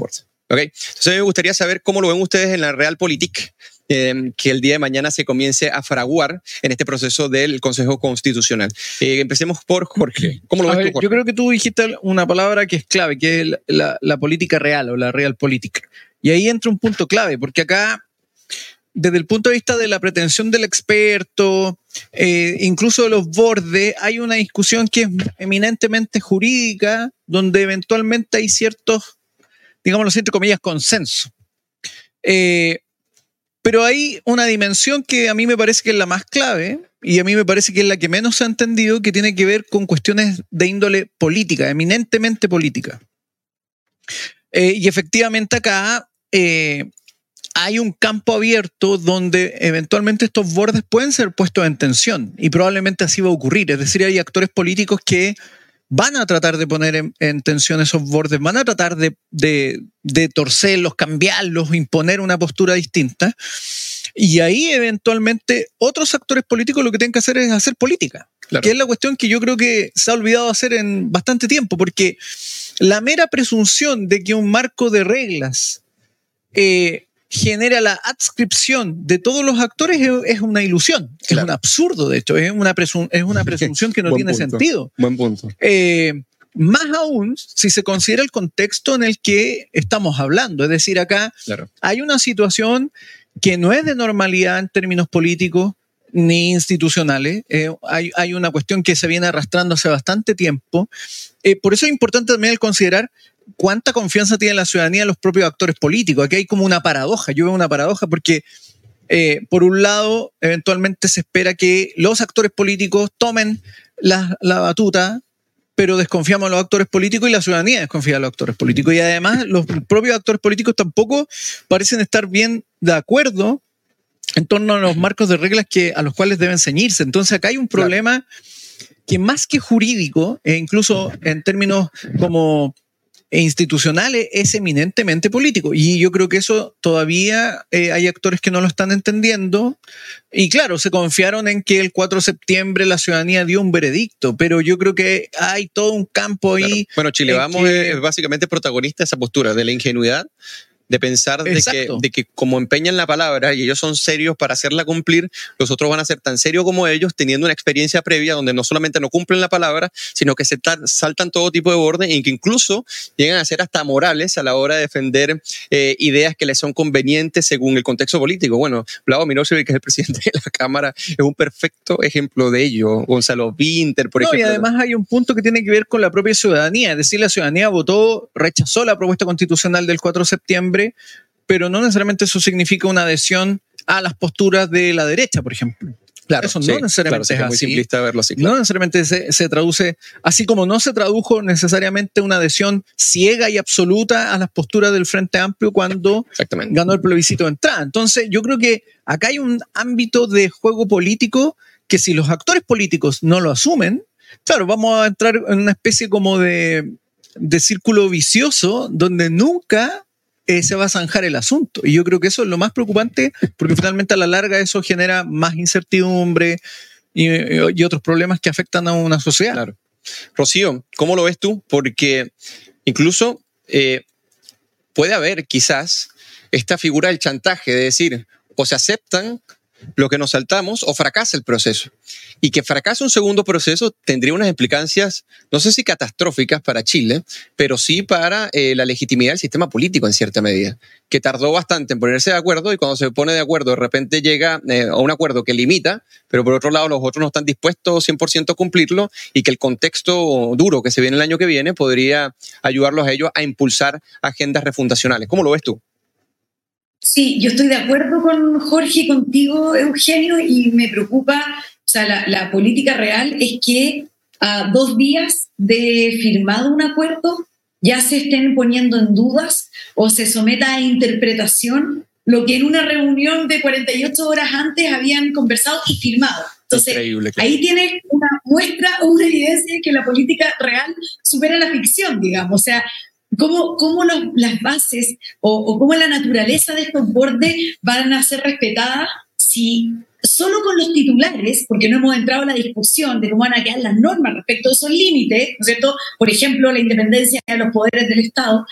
¿okay? Entonces me gustaría saber cómo lo ven ustedes en la Realpolitik, Em, que el día de mañana se comience a fraguar en este proceso del Consejo Constitucional. Eh, empecemos por Jorge. ¿Cómo lo ves tú, Yo creo que tú dijiste una palabra que es clave, que es la, política real o la real política. Y ahí entra un punto clave, porque acá desde el punto de vista de la pretensión del experto, eh, incluso de los bordes, hay una discusión que es eminentemente jurídica, donde eventualmente hay ciertos, digámoslo entre comillas, consenso. Eh, pero hay una dimensión que a mí me parece que es la más clave y a mí me parece que es la que menos se ha entendido, que tiene que ver con cuestiones de índole política, eminentemente política. Eh, y efectivamente acá eh, hay un campo abierto donde eventualmente estos bordes pueden ser puestos en tensión y probablemente así va a ocurrir. Es decir, hay actores políticos que van a tratar de poner en, tensión esos bordes, van a tratar de, de, torcerlos, cambiarlos, imponer una postura distinta. Y ahí eventualmente otros actores políticos lo que tienen que hacer es hacer política, que es la cuestión que yo creo que se ha olvidado hacer en bastante tiempo, porque la mera presunción de que un marco de reglas eh, genera la adscripción de todos los actores es, una ilusión, es un absurdo, de hecho, es una, es una <laughs> presunción que no tiene sentido. Buen punto. Eh, más aún si se considera el contexto en el que estamos hablando. Es decir, acá hay una situación que no es de normalidad en términos políticos ni institucionales. Eh, hay, una cuestión que se viene arrastrando hace bastante tiempo. Eh, por eso es importante también el considerar cuánta confianza tiene la ciudadanía en los propios actores políticos. Aquí hay como una paradoja. Yo veo una paradoja porque, eh, por un lado, eventualmente se espera que los actores políticos tomen la, la batuta pero desconfiamos a los actores políticos y la ciudadanía desconfía a los actores políticos. Y además los propios actores políticos tampoco parecen estar bien de acuerdo en torno a los marcos de reglas que, a los cuales deben ceñirse. Entonces acá hay un problema que más que jurídico, e incluso en términos como institucionales es eminentemente político. Y yo creo que eso todavía eh, hay actores que no lo están entendiendo. Y claro, se confiaron en que el 4 de septiembre la ciudadanía dio un veredicto, pero yo creo que hay todo un campo ahí. Bueno, Chile Vamos es básicamente protagonista de esa postura, de la ingenuidad de pensar de que, de que, como empeñan la palabra y ellos son serios para hacerla cumplir, los otros van a ser tan serios como ellos, teniendo una experiencia previa donde no solamente no cumplen la palabra, sino que se saltan todo tipo de orden y que incluso llegan a ser hasta morales a la hora de defender eh, ideas que les son convenientes según el contexto político. Bueno, Vlado Milosevic, que es el presidente de la Cámara, es un perfecto ejemplo de ello. Gonzalo Winter, por ejemplo. Y además hay un punto que tiene que ver con la propia ciudadanía, es decir, la ciudadanía votó, rechazó la propuesta constitucional del 4 de septiembre pero no necesariamente eso significa una adhesión a las posturas de la derecha, por ejemplo. Claro, eso no necesariamente es así. Muy simplista verlo así. No necesariamente se, traduce, así como no se tradujo necesariamente una adhesión ciega y absoluta a las posturas del Frente Amplio cuando ganó el plebiscito de entrada. Entonces, yo creo que acá hay un ámbito de juego político que si los actores políticos no lo asumen, claro, vamos a entrar en una especie como de, de círculo vicioso donde nunca eh, se va a zanjar el asunto. Y yo creo que eso es lo más preocupante porque finalmente a la larga eso genera más incertidumbre y, otros problemas que afectan a una sociedad. Claro. Rocío, ¿cómo lo ves tú? Porque incluso eh, puede haber quizás esta figura del chantaje, de decir, o se aceptan lo que nos saltamos o fracasa el proceso. Y que fracase un segundo proceso tendría unas implicancias, no sé si catastróficas para Chile, pero sí para eh, la legitimidad del sistema político en cierta medida, que tardó bastante en ponerse de acuerdo y cuando se pone de acuerdo de repente llega eh, a un acuerdo que limita, pero por otro lado los otros no están dispuestos 100% a cumplirlo y que el contexto duro que se viene el año que viene podría ayudarlos a ellos a impulsar agendas refundacionales. ¿Cómo lo ves tú? Sí, yo estoy de acuerdo con Jorge y contigo, Eugenio, y me preocupa, o sea, la, política real es que a dos días de firmado un acuerdo ya se estén poniendo en dudas o se someta a interpretación lo que en una reunión de 48 horas antes habían conversado y firmado. Entonces, ahí tiene una muestra o una evidencia de que la política real supera la ficción, digamos. O sea, cómo, cómo las bases o, cómo la naturaleza de estos bordes van a ser respetadas si solo con los titulares, porque no hemos entrado en la discusión de cómo van a quedar las normas respecto a esos límites, ¿no es cierto? Por ejemplo, la independencia de los poderes del Estado.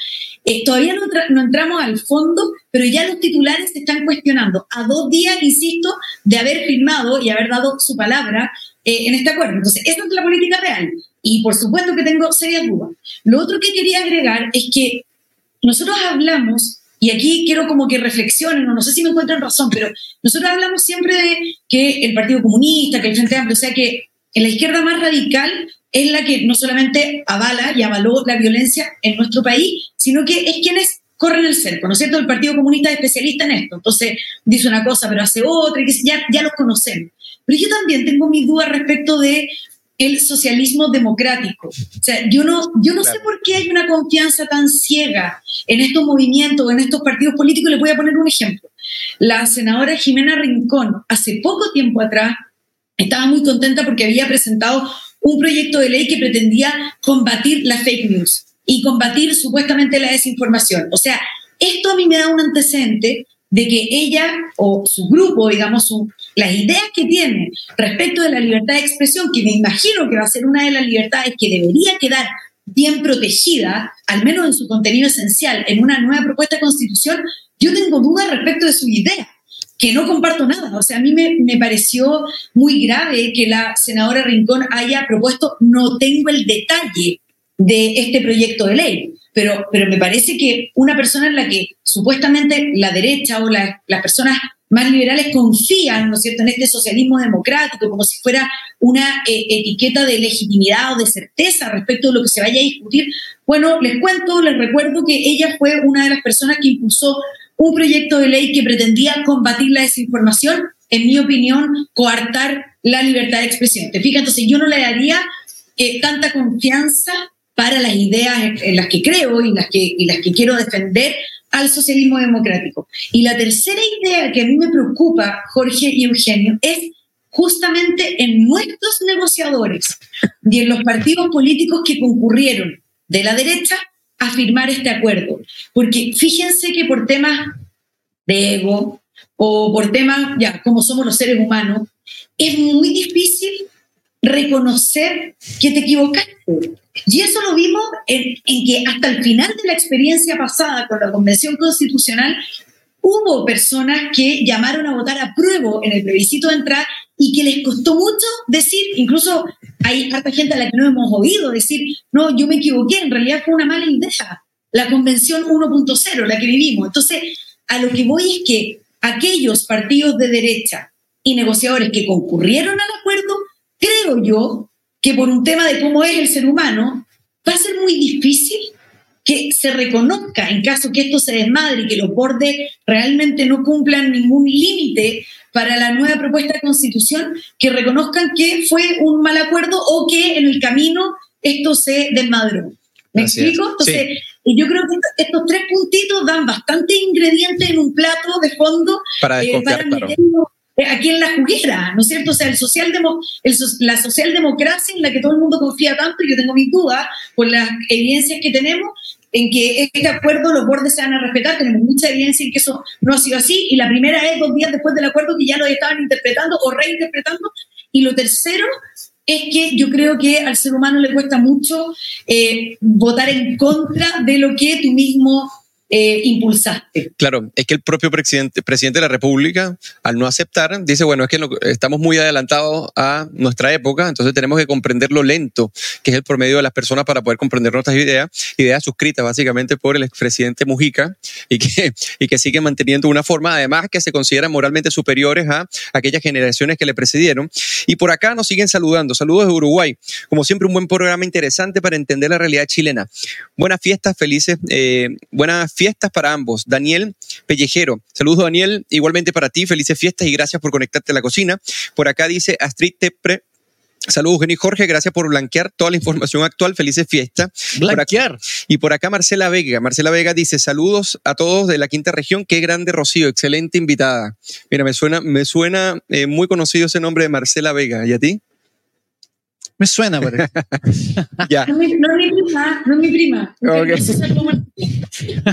Eh, todavía no, no, entramos al fondo, pero ya los titulares se están cuestionando. A dos días, insisto, de haber firmado y haber dado su palabra eh, en este acuerdo. Entonces, esa es la política real. Y por supuesto que tengo serias dudas. Lo otro que quería agregar es que nosotros hablamos, y aquí quiero como que reflexionen, no, sé si me encuentran razón, pero nosotros hablamos siempre de que el Partido Comunista, que el Frente Amplio, o sea que en la izquierda más radical es la que no solamente avala y avaló la violencia en nuestro país, sino que es quienes corren el cerco, ¿no es cierto? El Partido Comunista es especialista en esto, entonces dice una cosa pero hace otra, y ya, ya los conocemos. Pero yo también tengo mis dudas respecto de el socialismo democrático. O sea, yo no, yo no sé por qué hay una confianza tan ciega en estos movimientos, en estos partidos políticos. Les voy a poner un ejemplo. La senadora Jimena Rincón, hace poco tiempo atrás, estaba muy contenta porque había presentado un proyecto de ley que pretendía combatir la fake news y combatir supuestamente la desinformación. O sea, esto a mí me da un antecedente de que ella o su grupo, digamos, su, las ideas que tiene respecto de la libertad de expresión, que me imagino que va a ser una de las libertades que debería quedar bien protegida, al menos en su contenido esencial, en una nueva propuesta de constitución, yo tengo dudas respecto de su idea que no comparto nada. O sea, a mí me, me, pareció muy grave que la senadora Rincón haya propuesto, no tengo el detalle de este proyecto de ley, pero, pero me parece que una persona en la que supuestamente la derecha o la, las personas más liberales confían, ¿no es cierto?, en este socialismo democrático como si fuera una eh, etiqueta de legitimidad o de certeza respecto de lo que se vaya a discutir. Bueno, les cuento, les recuerdo que ella fue una de las personas que impulsó un proyecto de ley que pretendía combatir la desinformación, en mi opinión, coartar la libertad de expresión. ¿Te fijas? Entonces yo no le daría eh, tanta confianza para las ideas en las que creo y las que, y las que quiero defender al socialismo democrático. Y la tercera idea que a mí me preocupa, Jorge y Eugenio, es justamente en nuestros negociadores y en los partidos políticos que concurrieron de la derecha a firmar este acuerdo. Porque fíjense que por temas de ego o por temas, ya, como somos los seres humanos, es muy difícil reconocer que te equivocaste. Y eso lo vimos en, que hasta el final de la experiencia pasada con la Convención Constitucional, hubo personas que llamaron a votar a prueba en el plebiscito de entrar y que les costó mucho decir, incluso hay harta gente a la que no hemos oído decir, no, yo me equivoqué, en realidad fue una mala idea. La Convención 1.0, la que vivimos. Entonces, a lo que voy es que aquellos partidos de derecha y negociadores que concurrieron al acuerdo creo yo que por un tema de cómo es el ser humano, va a ser muy difícil que se reconozca en caso que esto se desmadre y que los bordes realmente no cumplan ningún límite para la nueva propuesta de constitución, que reconozcan que fue un mal acuerdo o que en el camino esto se desmadró. ¿Me explico? Entonces, yo creo que estos tres puntitos dan bastante ingredientes en un plato de fondo para, eh, para eh, aquí en la juguera, ¿no es cierto? O sea, el socialdemo, el, la socialdemocracia en la que todo el mundo confía tanto, y yo tengo mis dudas por las evidencias que tenemos, en que este acuerdo los bordes se van a respetar, tenemos mucha evidencia en que eso no ha sido así, y la primera es dos días después del acuerdo que ya lo estaban interpretando o reinterpretando, y lo tercero es que yo creo que al ser humano le cuesta mucho eh, votar en contra de lo que tú mismo eh, impulsaste. Claro, es que el propio presidente, presidente de la República, al no aceptar, dice, bueno, es que estamos muy adelantados a nuestra época, entonces tenemos que comprender lo lento, que es el promedio de las personas para poder comprender nuestras ideas, ideas suscritas básicamente por el expresidente Mujica y que, y que sigue manteniendo una forma, además que se consideran moralmente superiores a aquellas generaciones que le precedieron. Y por acá nos siguen saludando. Saludos de Uruguay. Como siempre, un buen programa interesante para entender la realidad chilena. Buenas fiestas, felices, eh, buenas fiestas fiestas para ambos. Daniel Pellejero. Saludos, Daniel. Igualmente para ti, felices fiestas y gracias por conectarte a la cocina. Por acá dice Astrid Tepre. Saludos, Jenny Jorge. Gracias por blanquear toda la información actual. Felices fiestas. Blanquear. y por acá Marcela Vega. Marcela Vega dice: Saludos a todos de la quinta región. Qué grande Rocío. Excelente invitada. Mira, me suena, me suena eh, muy conocido ese nombre de Marcela Vega. ¿Y a ti? Me suena, pero... <laughs> ya. No, es mi prima, no es mi prima.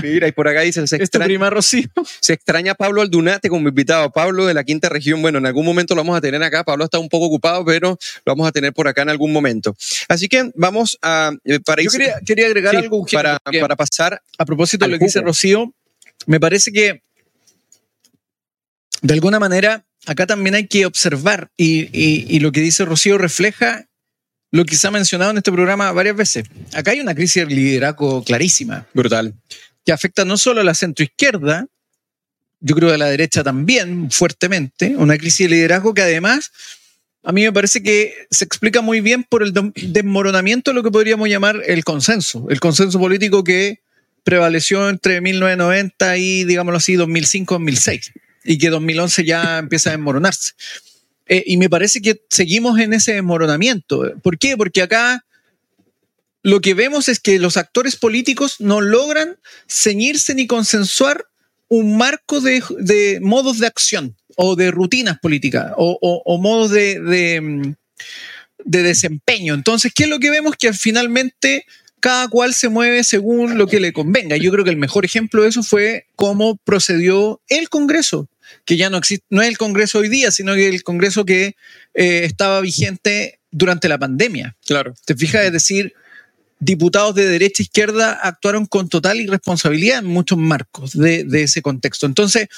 Mira, y por acá dice, se extraña, prima Rocío? Se extraña a Pablo Aldunate como invitado. Pablo de la quinta región. Bueno, en algún momento lo vamos a tener acá. Pablo está un poco ocupado, pero lo vamos a tener por acá en algún momento. Así que vamos a... Eh, para Yo quería, quería agregar algo. Para, para pasar... A propósito de lo que dice Rocío, me parece que de alguna manera acá también hay que observar y, y, lo que dice Rocío refleja lo que se ha mencionado en este programa varias veces. Acá hay una crisis de liderazgo clarísima. Brutal. Que afecta no solo a la centroizquierda, yo creo a la derecha también fuertemente. Una crisis de liderazgo que además a mí me parece que se explica muy bien por el desmoronamiento de lo que podríamos llamar el consenso. El consenso político que prevaleció entre 1990 y, digámoslo así, 2005-2006. Y que 2011 ya empieza a desmoronarse. Eh, y me parece que seguimos en ese desmoronamiento. ¿Por qué? Porque acá lo que vemos es que los actores políticos no logran ceñirse ni consensuar un marco de, modos de acción o de rutinas políticas o, modos de, de, desempeño. Entonces, ¿qué es lo que vemos? Que finalmente cada cual se mueve según lo que le convenga. Yo creo que el mejor ejemplo de eso fue cómo procedió el Congreso que ya no existe, no es el Congreso hoy día, sino que el Congreso que eh, estaba vigente durante la pandemia. Claro. ¿Te fijas? Es decir, diputados de derecha e izquierda actuaron con total irresponsabilidad en muchos marcos de, ese contexto. Entonces,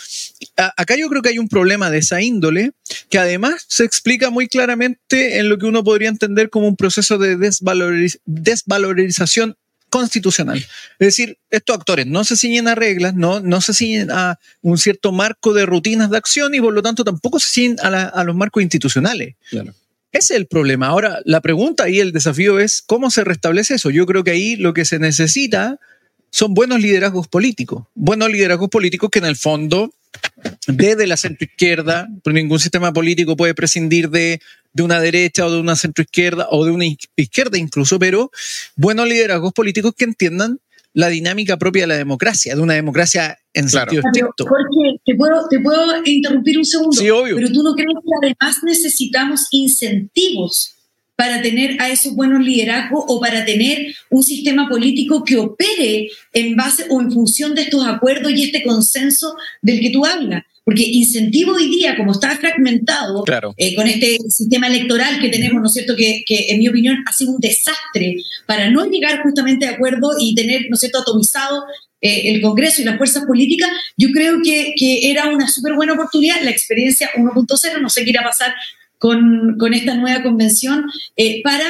acá yo creo que hay un problema de esa índole que además se explica muy claramente en lo que uno podría entender como un proceso de desvalorización constitucional. Es decir, estos actores no se ciñen a reglas, no, no se ciñen a un cierto marco de rutinas de acción y por lo tanto tampoco se ciñen a, a los marcos institucionales. Claro. Ese es el problema. Ahora, la pregunta y el desafío es cómo se restablece eso. Yo creo que ahí lo que se necesita son buenos liderazgos políticos. Buenos liderazgos políticos que en el fondo, desde la centroizquierda, ningún sistema político puede prescindir de, de una derecha o de una centroizquierda o de una izquierda incluso, pero buenos liderazgos políticos que entiendan la dinámica propia de la democracia, de una democracia en sentido estricto. Jorge, ¿te puedo, ¿te puedo interrumpir un segundo? Sí, obvio. Pero tú no crees que además necesitamos incentivos para tener a esos buenos liderazgos o para tener un sistema político que opere en base o en función de estos acuerdos y este consenso del que tú hablas. Porque incentivo hoy día, como está fragmentado eh, con este sistema electoral que tenemos, ¿no es cierto?, que, en mi opinión ha sido un desastre para no llegar justamente a acuerdo y tener, ¿no es cierto?, atomizado eh, el Congreso y las fuerzas políticas, yo creo que, era una súper buena oportunidad. La experiencia 1.0, no sé qué irá a pasar con, con esta nueva convención, eh, para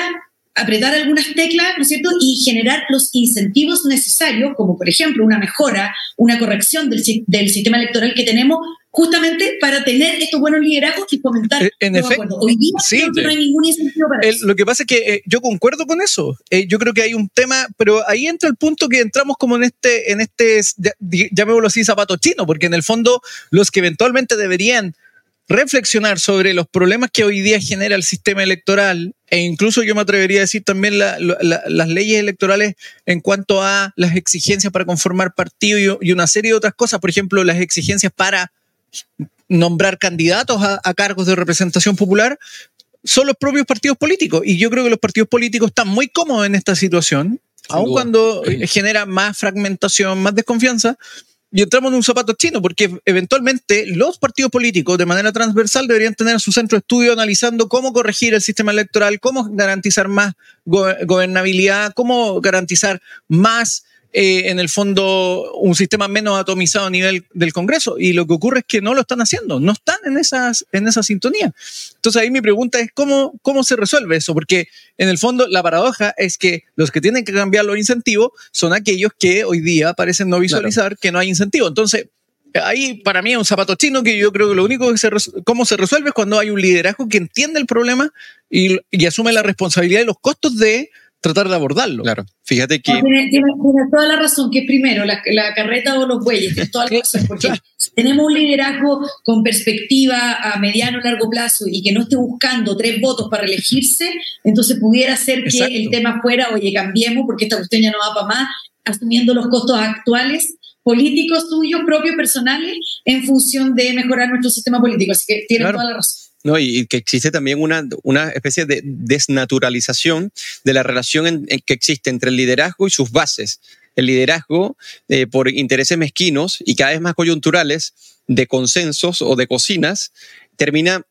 apretar algunas teclas, ¿no es cierto? Y generar los incentivos necesarios, como por ejemplo una mejora, una corrección del, del sistema electoral que tenemos, justamente para tener estos buenos liderazgos y fomentar. Eh, en efecto, Hoy día creo que no hay ningún incentivo para eso. Lo que pasa es que eh, yo concuerdo con eso. Eh, yo creo que hay un tema, pero ahí entra el punto que entramos como en este, en este, llamémoslo así, zapato chino, porque en el fondo los que eventualmente deberían reflexionar sobre los problemas que hoy día genera el sistema electoral e incluso yo me atrevería a decir también las leyes electorales en cuanto a las exigencias para conformar partido y, una serie de otras cosas, por ejemplo, las exigencias para nombrar candidatos a, cargos de representación popular, son los propios partidos políticos. Y yo creo que los partidos políticos están muy cómodos en esta situación, aun cuando genera más fragmentación, más desconfianza, y entramos en un zapato chino, porque eventualmente los partidos políticos de manera transversal deberían tener su centro de estudio analizando cómo corregir el sistema electoral, cómo garantizar más gobernabilidad, cómo garantizar más eh, en el fondo un sistema menos atomizado a nivel del Congreso. Y lo que ocurre es que no lo están haciendo, no están en, esas, en esa sintonía. Entonces ahí mi pregunta es cómo, cómo se resuelve eso, porque en el fondo la paradoja es que los que tienen que cambiar los incentivos son aquellos que hoy día parecen no visualizar que no hay incentivo. Entonces, ahí para mí es un zapato chino que yo creo que lo único que se cómo se resuelve es cuando hay un liderazgo que entiende el problema y, y, asume la responsabilidad y los costos de tratar de abordarlo. Claro, fíjate que... tiene, toda la razón, que primero la, carreta o los bueyes, tienes toda la razón, porque tenemos un liderazgo con perspectiva a mediano o largo plazo y que no esté buscando tres votos para elegirse, entonces pudiera ser que el tema fuera, oye, cambiemos porque esta cuestión ya no va para más, asumiendo los costos actuales políticos tuyos, propios, personales, en función de mejorar nuestro sistema político. Así que tienen toda la razón. No, y, que existe también una, una especie de desnaturalización de la relación que existe entre el liderazgo y sus bases. El liderazgo, eh, por intereses mezquinos y cada vez más coyunturales, de consensos o de cocinas, termina,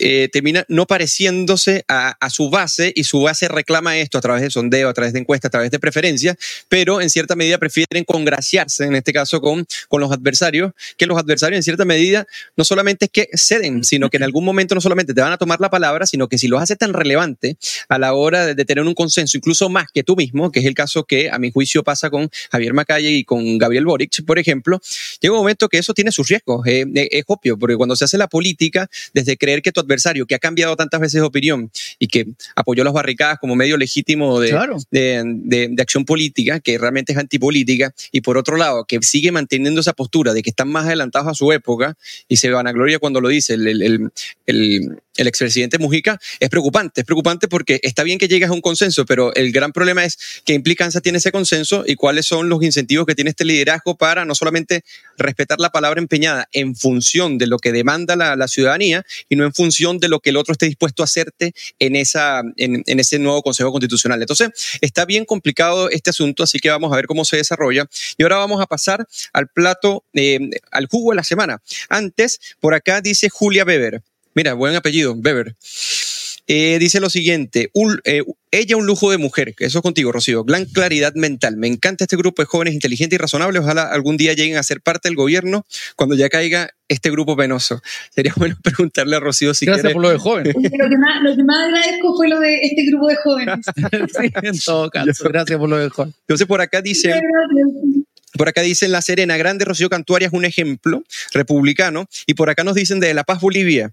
eh, termina no pareciéndose a, su base y su base reclama esto a través de sondeo, a través de encuestas, a través de preferencias, pero en cierta medida prefieren congraciarse, en este caso con, con los adversarios, que los adversarios en cierta medida no solamente es que ceden, sino que en algún momento no solamente te van a tomar la palabra, sino que si los haces tan relevante a la hora de, tener un consenso, incluso más que tú mismo, que es el caso que a mi juicio pasa con Javier Macalle y con Gabriel Boric, por ejemplo, llega un momento que eso tiene sus riesgos, eh, eh, es obvio, porque cuando se hace la política, desde creer que tu adversario, que ha cambiado tantas veces de opinión y que apoyó las barricadas como medio legítimo de, de, acción política, que realmente es antipolítica, y por otro lado, que sigue manteniendo esa postura de que están más adelantados a su época y se van a gloria cuando lo dice el, el, el, el expresidente Mujica, es preocupante. Es preocupante porque está bien que llegues a un consenso, pero el gran problema es qué implicancia tiene ese consenso y cuáles son los incentivos que tiene este liderazgo para no solamente respetar la palabra empeñada en función de lo que demanda la, ciudadanía y no en función de lo que el otro esté dispuesto a hacerte en, esa, en, ese nuevo Consejo Constitucional. Entonces, está bien complicado este asunto, así que vamos a ver cómo se desarrolla. Y ahora vamos a pasar al plato, eh, al jugo de la semana. Antes, por acá dice Julia Weber. Mira, buen apellido, Weber. Eh, dice lo siguiente, eh, ella un lujo de mujer, eso es contigo, Rocío, gran claridad mental. Me encanta este grupo de jóvenes inteligentes y razonables. Ojalá algún día lleguen a ser parte del gobierno cuando ya caiga este grupo penoso. Sería bueno <laughs> preguntarle a Rocío si Gracias por lo de jóvenes. Lo que, más, lo que más agradezco fue lo de este grupo de jóvenes. <laughs> sí, en todo caso, <laughs> gracias por lo de jóvenes. Entonces por acá dice... Por acá dicen La Serena, Grande Rocío Cantuaria es un ejemplo republicano. Y por acá nos dicen de La Paz, Bolivia.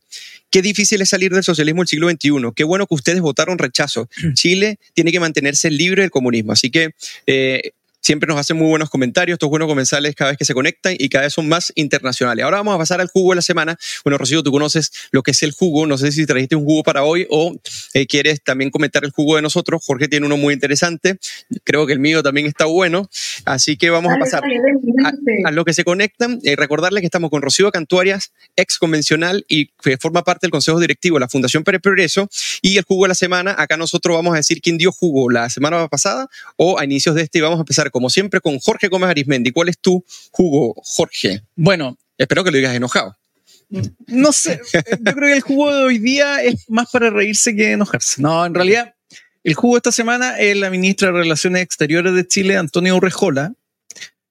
Qué difícil es salir del socialismo del siglo XXI. Qué bueno que ustedes votaron rechazo. <clears throat> Chile tiene que mantenerse libre del comunismo. Así que eh, siempre nos hacen muy buenos comentarios, estos buenos comensales cada vez que se conectan y cada vez son más internacionales. Ahora vamos a pasar al jugo de la semana. Bueno, Rocío, tú conoces lo que es el jugo. No sé si trajiste un jugo para hoy o eh, quieres también comentar el jugo de nosotros. Jorge tiene uno muy interesante. Creo que el mío también está bueno. Así que vamos a pasar a, lo que se conectan. Eh, recordarles que estamos con Rocío Cantuarias, ex convencional y que forma parte del Consejo Directivo de la Fundación Pérez Progreso. Y el jugo de la semana, acá nosotros vamos a decir quién dio jugo la semana pasada o a inicios de este y vamos a empezar como siempre, con Jorge Gómez Arismendi. ¿Cuál es tu jugo, Jorge? Bueno. Espero que lo digas enojado. No sé, yo creo que el jugo de hoy día es más para reírse que enojarse. No, en realidad, el jugo de esta semana es la ministra de Relaciones Exteriores de Chile, Antonio Urrejola,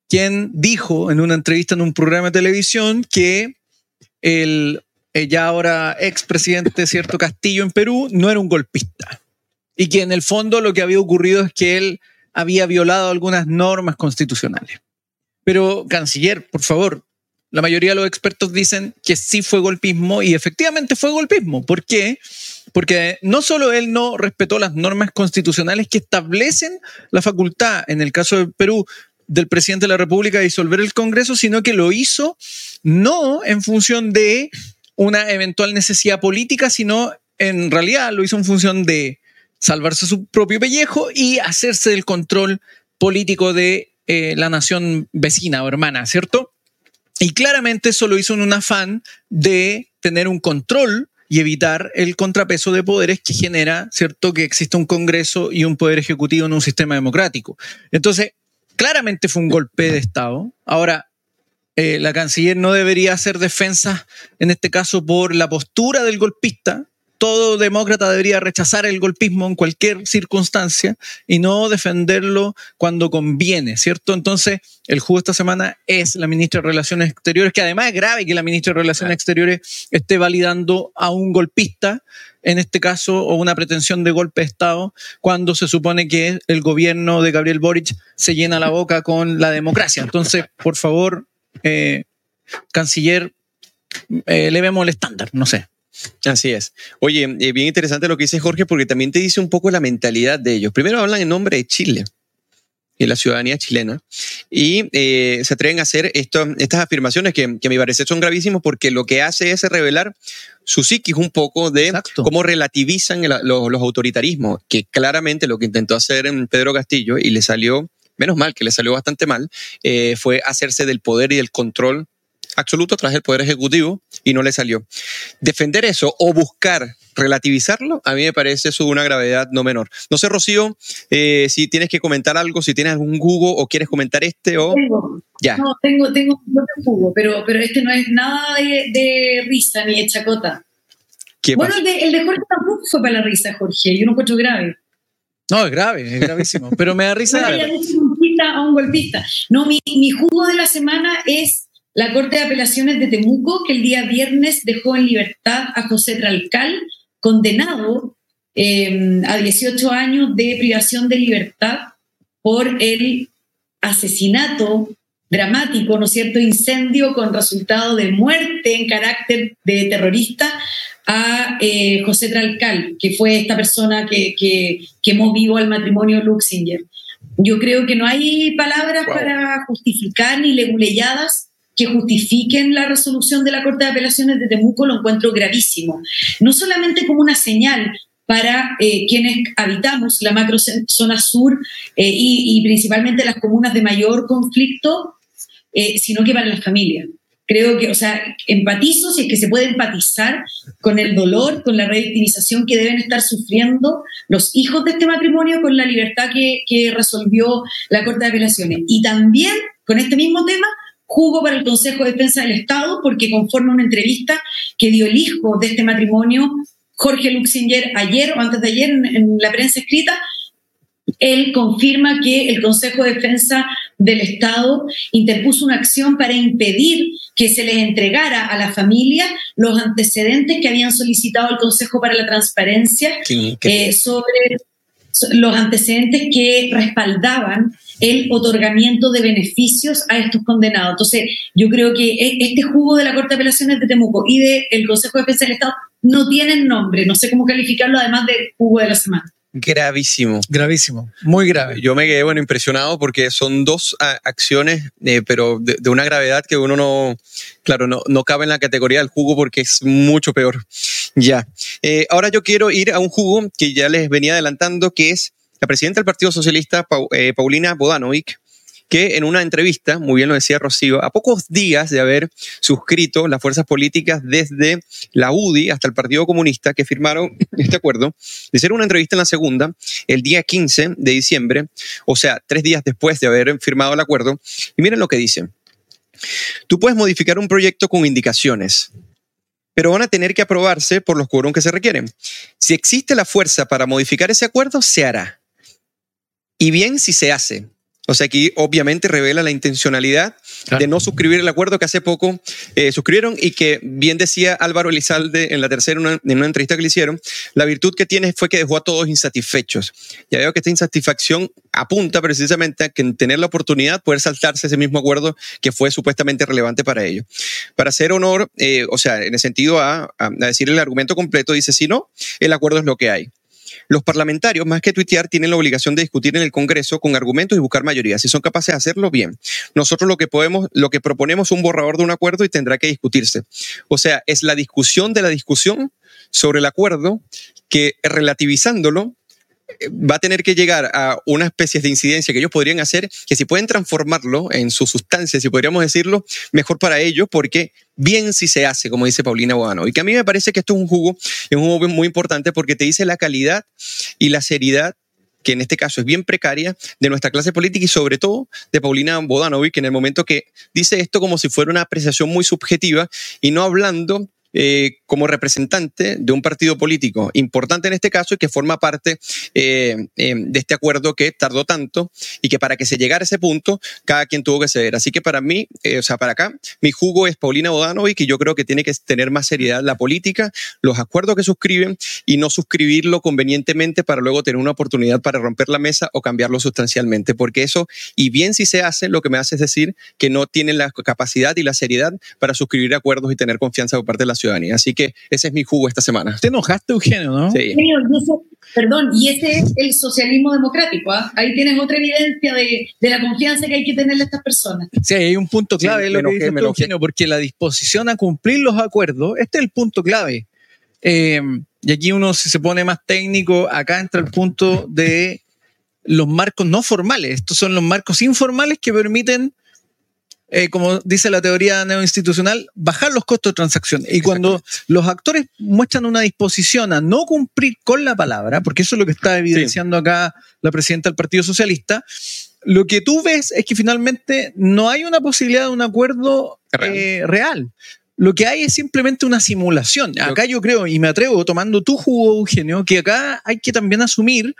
quien dijo en una entrevista en un programa de televisión que el ya ahora expresidente cierto Castillo en Perú no era un golpista y que en el fondo lo que había ocurrido es que él había violado algunas normas constitucionales. Pero, canciller, por favor, la mayoría de los expertos dicen que sí fue golpismo y efectivamente fue golpismo. ¿Por qué? Porque no solo él no respetó las normas constitucionales que establecen la facultad, en el caso de Perú, del presidente de la República de disolver el Congreso, sino que lo hizo no en función de una eventual necesidad política, sino en realidad lo hizo en función de salvarse su propio pellejo y hacerse el control político de eh, la nación vecina o hermana, ¿cierto? Y claramente eso lo hizo en un afán de tener un control y evitar el contrapeso de poderes que genera, ¿cierto?, que exista un Congreso y un poder ejecutivo en un sistema democrático. Entonces, claramente fue un golpe de Estado. Ahora, eh, la canciller no debería hacer defensa, en este caso, por la postura del golpista, todo demócrata debería rechazar el golpismo en cualquier circunstancia y no defenderlo cuando conviene, ¿cierto? Entonces, el jugo esta semana es la ministra de Relaciones Exteriores, que además es grave que la ministra de Relaciones Exteriores esté validando a un golpista, en este caso, o una pretensión de golpe de Estado, cuando se supone que el gobierno de Gabriel Boric se llena la boca con la democracia. Entonces, por favor, eh, canciller, eh, le vemos el estándar, no sé. Así es. Oye, eh, bien interesante lo que dice Jorge porque también te dice un poco la mentalidad de ellos. Primero hablan en nombre de Chile y la ciudadanía chilena y eh, se atreven a hacer esto, estas afirmaciones que, que, a mi parecer son gravísimas porque lo que hace es revelar su psiquis un poco de cómo relativizan los, autoritarismos, que claramente lo que intentó hacer en Pedro Castillo y le salió, menos mal que le salió bastante mal, eh, fue hacerse del poder y del control absoluto tras el Poder Ejecutivo y no le salió. Defender eso o buscar relativizarlo, a mí me parece eso de una gravedad no menor. No sé, Rocío, eh, si tienes que comentar algo, si tienes algún jugo o quieres comentar este o... Tengo. Ya. No, tengo, tengo un jugo, pero, pero este no es nada de, risa ni de chacota. bueno, el de, el de, Jorge tampoco fue para la risa, Jorge. Yo no encuentro grave. No, es grave, es gravísimo. pero me da risa. a un golpista. No, mi, mi jugo de la semana es la Corte de Apelaciones de Temuco, que el día viernes dejó en libertad a José Tralcal, condenado em, a 18 años de privación de libertad por el asesinato dramático, ¿no es cierto?, incendio con resultado de muerte en carácter de terrorista a eh, José Tralcal, que fue esta persona que, quemó vivo al matrimonio Luxinger. Yo creo que no hay palabras para justificar ni leguleyadas que justifiquen la resolución de la Corte de Apelaciones de Temuco lo encuentro gravísimo. No solamente como una señal para eh, quienes habitamos la macro zona sur eh, y, principalmente las comunas de mayor conflicto, eh, sino que para las familias. Creo que, o sea, empatizo, si es que se puede empatizar con el dolor, con la revictimización que deben estar sufriendo los hijos de este matrimonio con la libertad que, que resolvió la Corte de Apelaciones. Y también, con este mismo tema, jugo para el Consejo de Defensa del Estado porque conforme una entrevista que dio el hijo de este matrimonio Jorge Luxinger ayer o antes de ayer en, la prensa escrita, él confirma que el Consejo de Defensa del Estado interpuso una acción para impedir que se les entregara a la familia los antecedentes que habían solicitado el Consejo para la Transparencia eh, sobre los antecedentes que respaldaban el otorgamiento de beneficios a estos condenados. Entonces, yo creo que e, este jugo de la Corte de Apelaciones de Temuco y del Consejo de Defensa del Estado no tienen nombre, no sé cómo calificarlo, además del jugo de la semana. Gravísimo. Gravísimo, muy grave. Yo me quedé bueno impresionado porque son dos acciones, eh, pero de, una gravedad que uno no, claro, no, no cabe en la categoría del jugo porque es mucho peor. Ya. Eh, ahora yo quiero ir a un jugo que ya les venía adelantando, que es la presidenta del Partido Socialista, eh, Paulina Bodanovic, que en una entrevista, muy bien lo decía Rocío, a pocos días de haber suscrito las fuerzas políticas desde la UDI hasta el Partido Comunista que firmaron este acuerdo, de ser una entrevista en la segunda, el día 15 de diciembre, o sea, tres días después de haber firmado el acuerdo, y miren lo que dice. Tú puedes modificar un proyecto con indicaciones, pero van a tener que aprobarse por los quórum que se requieren. Si existe la fuerza para modificar ese acuerdo, se hará. Y bien si se hace. O sea, aquí obviamente revela la intencionalidad de no suscribir el acuerdo que hace poco eh, suscribieron y que bien decía Álvaro Elizalde en la tercera, en una entrevista que le hicieron, la virtud que tiene fue que dejó a todos insatisfechos. Ya veo que esta insatisfacción apunta precisamente a que tener la oportunidad de poder saltarse ese mismo acuerdo que fue supuestamente relevante para ellos. Para hacer honor, eh, o sea, en el sentido a, a decir el argumento completo, dice, si no, el acuerdo es lo que hay. Los parlamentarios, más que tuitear, tienen la obligación de discutir en el Congreso con argumentos y buscar mayoría. Si son capaces de hacerlo, bien. Nosotros lo que podemos, lo que proponemos es un borrador de un acuerdo y tendrá que discutirse. O sea, es la discusión de la discusión sobre el acuerdo que relativizándolo va a tener que llegar a una especie de incidencia que ellos podrían hacer, que si pueden transformarlo en su sustancia, si podríamos decirlo, mejor para ellos, porque bien si se hace, como dice Paulina Boano. Y que a mí me parece que esto es un jugo, es un jugo muy importante porque te dice la calidad y la seriedad que en este caso es bien precaria, de nuestra clase política y sobre todo de Paulina Bodanovic, que en el momento que dice esto como si fuera una apreciación muy subjetiva y no hablando eh, como representante de un partido político importante en este caso y que forma parte eh, eh, de este acuerdo que tardó tanto y que para que se llegara a ese punto, cada quien tuvo que ceder. Así que para mí, o sea, para acá, mi jugo es Paulina Bodanovic y yo creo que tiene que tener más seriedad la política, los acuerdos que suscriben y no suscribirlo convenientemente para luego tener una oportunidad para romper la mesa o cambiarlo sustancialmente, porque eso, y bien si se hace, lo que me hace es decir que no tienen la capacidad y la seriedad para suscribir acuerdos y tener confianza por parte de la ciudadanía. Así que ese es mi jugo esta semana. Te enojaste, Eugenio, ¿no? Sí. perdón, y ese es el socialismo democrático. ¿ah? Ahí tienes otra evidencia de, la confianza que hay que tenerle a estas personas. Sí, hay un punto clave lo que dice Eugenio, porque la disposición a cumplir los acuerdos, este es el punto clave. Eh, y aquí uno, si se pone más técnico, acá entra el punto de los marcos no formales. Estos son los marcos informales que permiten eh, como dice la teoría neoinstitucional, bajar los costos de transacción. Y cuando los actores muestran una disposición a no cumplir con la palabra, porque eso es lo que está evidenciando acá la presidenta del Partido Socialista, lo que tú ves es que finalmente no hay una posibilidad de un acuerdo real. Eh, lo que hay es simplemente una simulación. Acá yo creo, y me atrevo tomando tu jugo, Eugenio, que acá hay que también asumir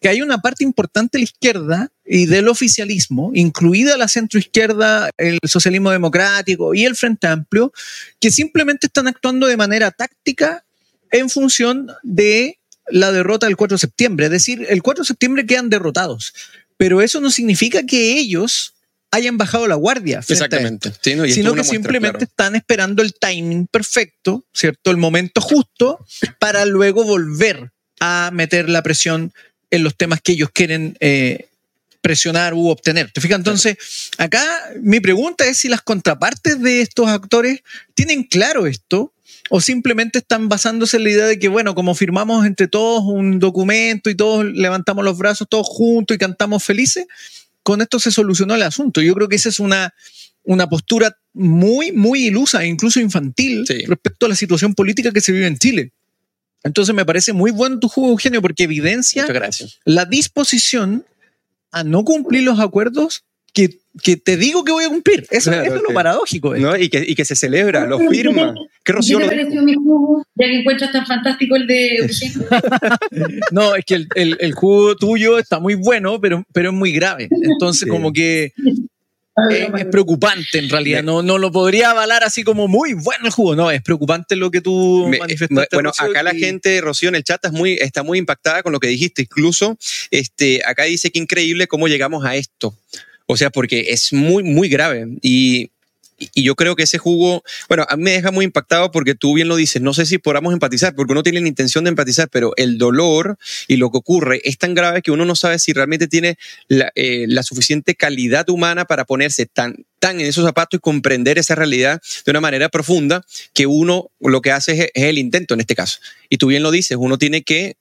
que hay una parte importante de la izquierda y del oficialismo, incluida la centroizquierda, el socialismo democrático y el Frente Amplio, que simplemente están actuando de manera táctica en función de la derrota del 4 de septiembre. Es decir, el 4 de septiembre quedan derrotados, pero eso no significa que ellos hayan bajado la guardia. Exactamente. sino que simplemente están esperando el timing perfecto, ¿cierto? El momento justo para luego volver a meter la presión en los temas que ellos quieren eh, presionar u obtener. ¿Te fijas? Entonces, acá mi pregunta es si las contrapartes de estos actores tienen claro esto o simplemente están basándose en la idea de que, bueno, como firmamos entre todos un documento y todos levantamos los brazos todos juntos y cantamos felices, con esto se solucionó el asunto. Yo creo que esa es una, una postura muy, muy ilusa e incluso infantil respecto a la situación política que se vive en Chile. Entonces me parece muy bueno tu juego, Eugenio, porque evidencia la disposición a no cumplir los acuerdos que, que, te digo que voy a cumplir. Eso, es lo paradójico. ¿no? Y, que, y, que, se celebra, lo firma. ¿Qué Rocío ¿Qué te lo dijo? pareció mi jugo? Ya que encuentras tan fantástico el de Eugenio. <laughs> No, es que el, el- el jugo tuyo está muy bueno, pero, pero es muy grave. Entonces, Sí. como que es, es preocupante en realidad. No, no lo podría avalar así como muy bueno el jugo. No, es preocupante lo que tú Me- manifestaste. bueno, Rocío, acá la gente, Rocío, en el chat está muy, está muy impactada con lo que dijiste. Incluso este, acá dice que increíble cómo llegamos a esto. O sea, porque es muy, muy grave. Y, y yo creo que ese jugo, bueno, a mí me deja muy impactado porque tú bien lo dices, no sé si podamos empatizar, porque uno tiene la intención de empatizar, pero el dolor y lo que ocurre es tan grave que uno no sabe si realmente tiene la, eh, suficiente calidad humana para ponerse tan, tan en esos zapatos y comprender esa realidad de una manera profunda que uno lo que hace es, es el intento en este caso. Y tú bien lo dices, uno tiene que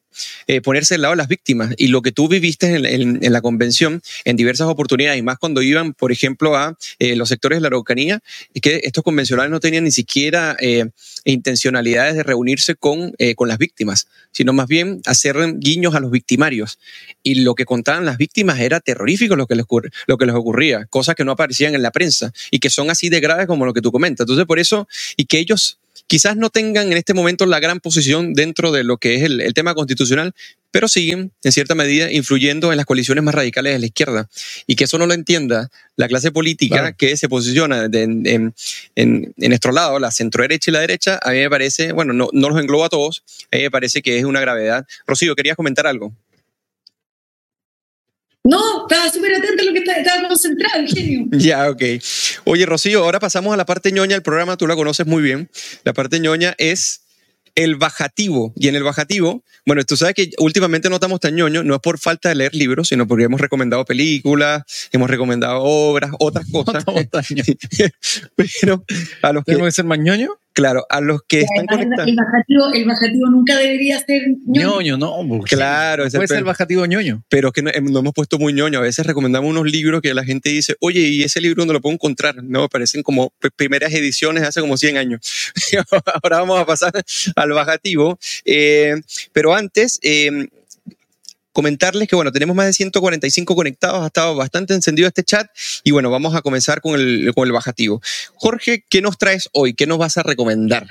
eh, ponerse al lado de las víctimas. Y lo que tú viviste en, la convención en diversas oportunidades, y más cuando iban, por ejemplo, a eh, los sectores de la Araucanía, es que estos convencionales no tenían ni siquiera eh, intencionalidades de reunirse con, las víctimas, sino más bien hacer guiños a los victimarios. Y lo que contaban las víctimas era terrorífico lo que les, lo que les ocurría, cosas que no aparecían en la prensa y que son así de graves como lo que tú comentas. Entonces, por eso, y que ellos quizás no tengan en este momento la gran posición dentro de lo que es el, el tema constitucional, pero siguen, en cierta medida, influyendo en las coaliciones más radicales de la izquierda. Y que eso no lo entienda la clase política Claro. que se posiciona de- en, en- en- en nuestro lado, la centro derecha y la derecha, a mí me parece, bueno, no, no los engloba a todos, a mí me parece que es una gravedad. Rocío, ¿querías comentar algo? No, estaba súper atento a lo que estaba, estaba concentrado, Eugenio. <laughs> Ya, ok. Oye, Rocío, ahora pasamos a la parte ñoña del programa, tú la conoces muy bien. La parte ñoña es el bajativo. Y en el bajativo, bueno, tú sabes que últimamente no estamos tan ñoños, no es por falta de leer libros, sino porque hemos recomendado películas, hemos recomendado obras, otras No cosas. estamos tan ñoños. Pero a los que, ¿Tenemos que ser más ñoño? Claro, a los que están conectados. el, bajativo, el bajativo nunca debería ser ñoño. ñoño, no. Claro, puede es el ser bajativo ñoño. pero que no, em, no hemos puesto muy ñoño. A veces recomendamos unos libros que la gente dice, oye, ¿y ese libro dónde lo puedo encontrar? No, parecen como primeras ediciones hace como 100 años. <laughs> Ahora vamos a pasar al bajativo. Eh, pero antes, eh, comentarles que, bueno, tenemos más de 145 conectados, ha estado bastante encendido este chat y, bueno, vamos a comenzar con el, con el bajativo. Jorge, ¿qué nos traes hoy? ¿Qué nos vas a recomendar?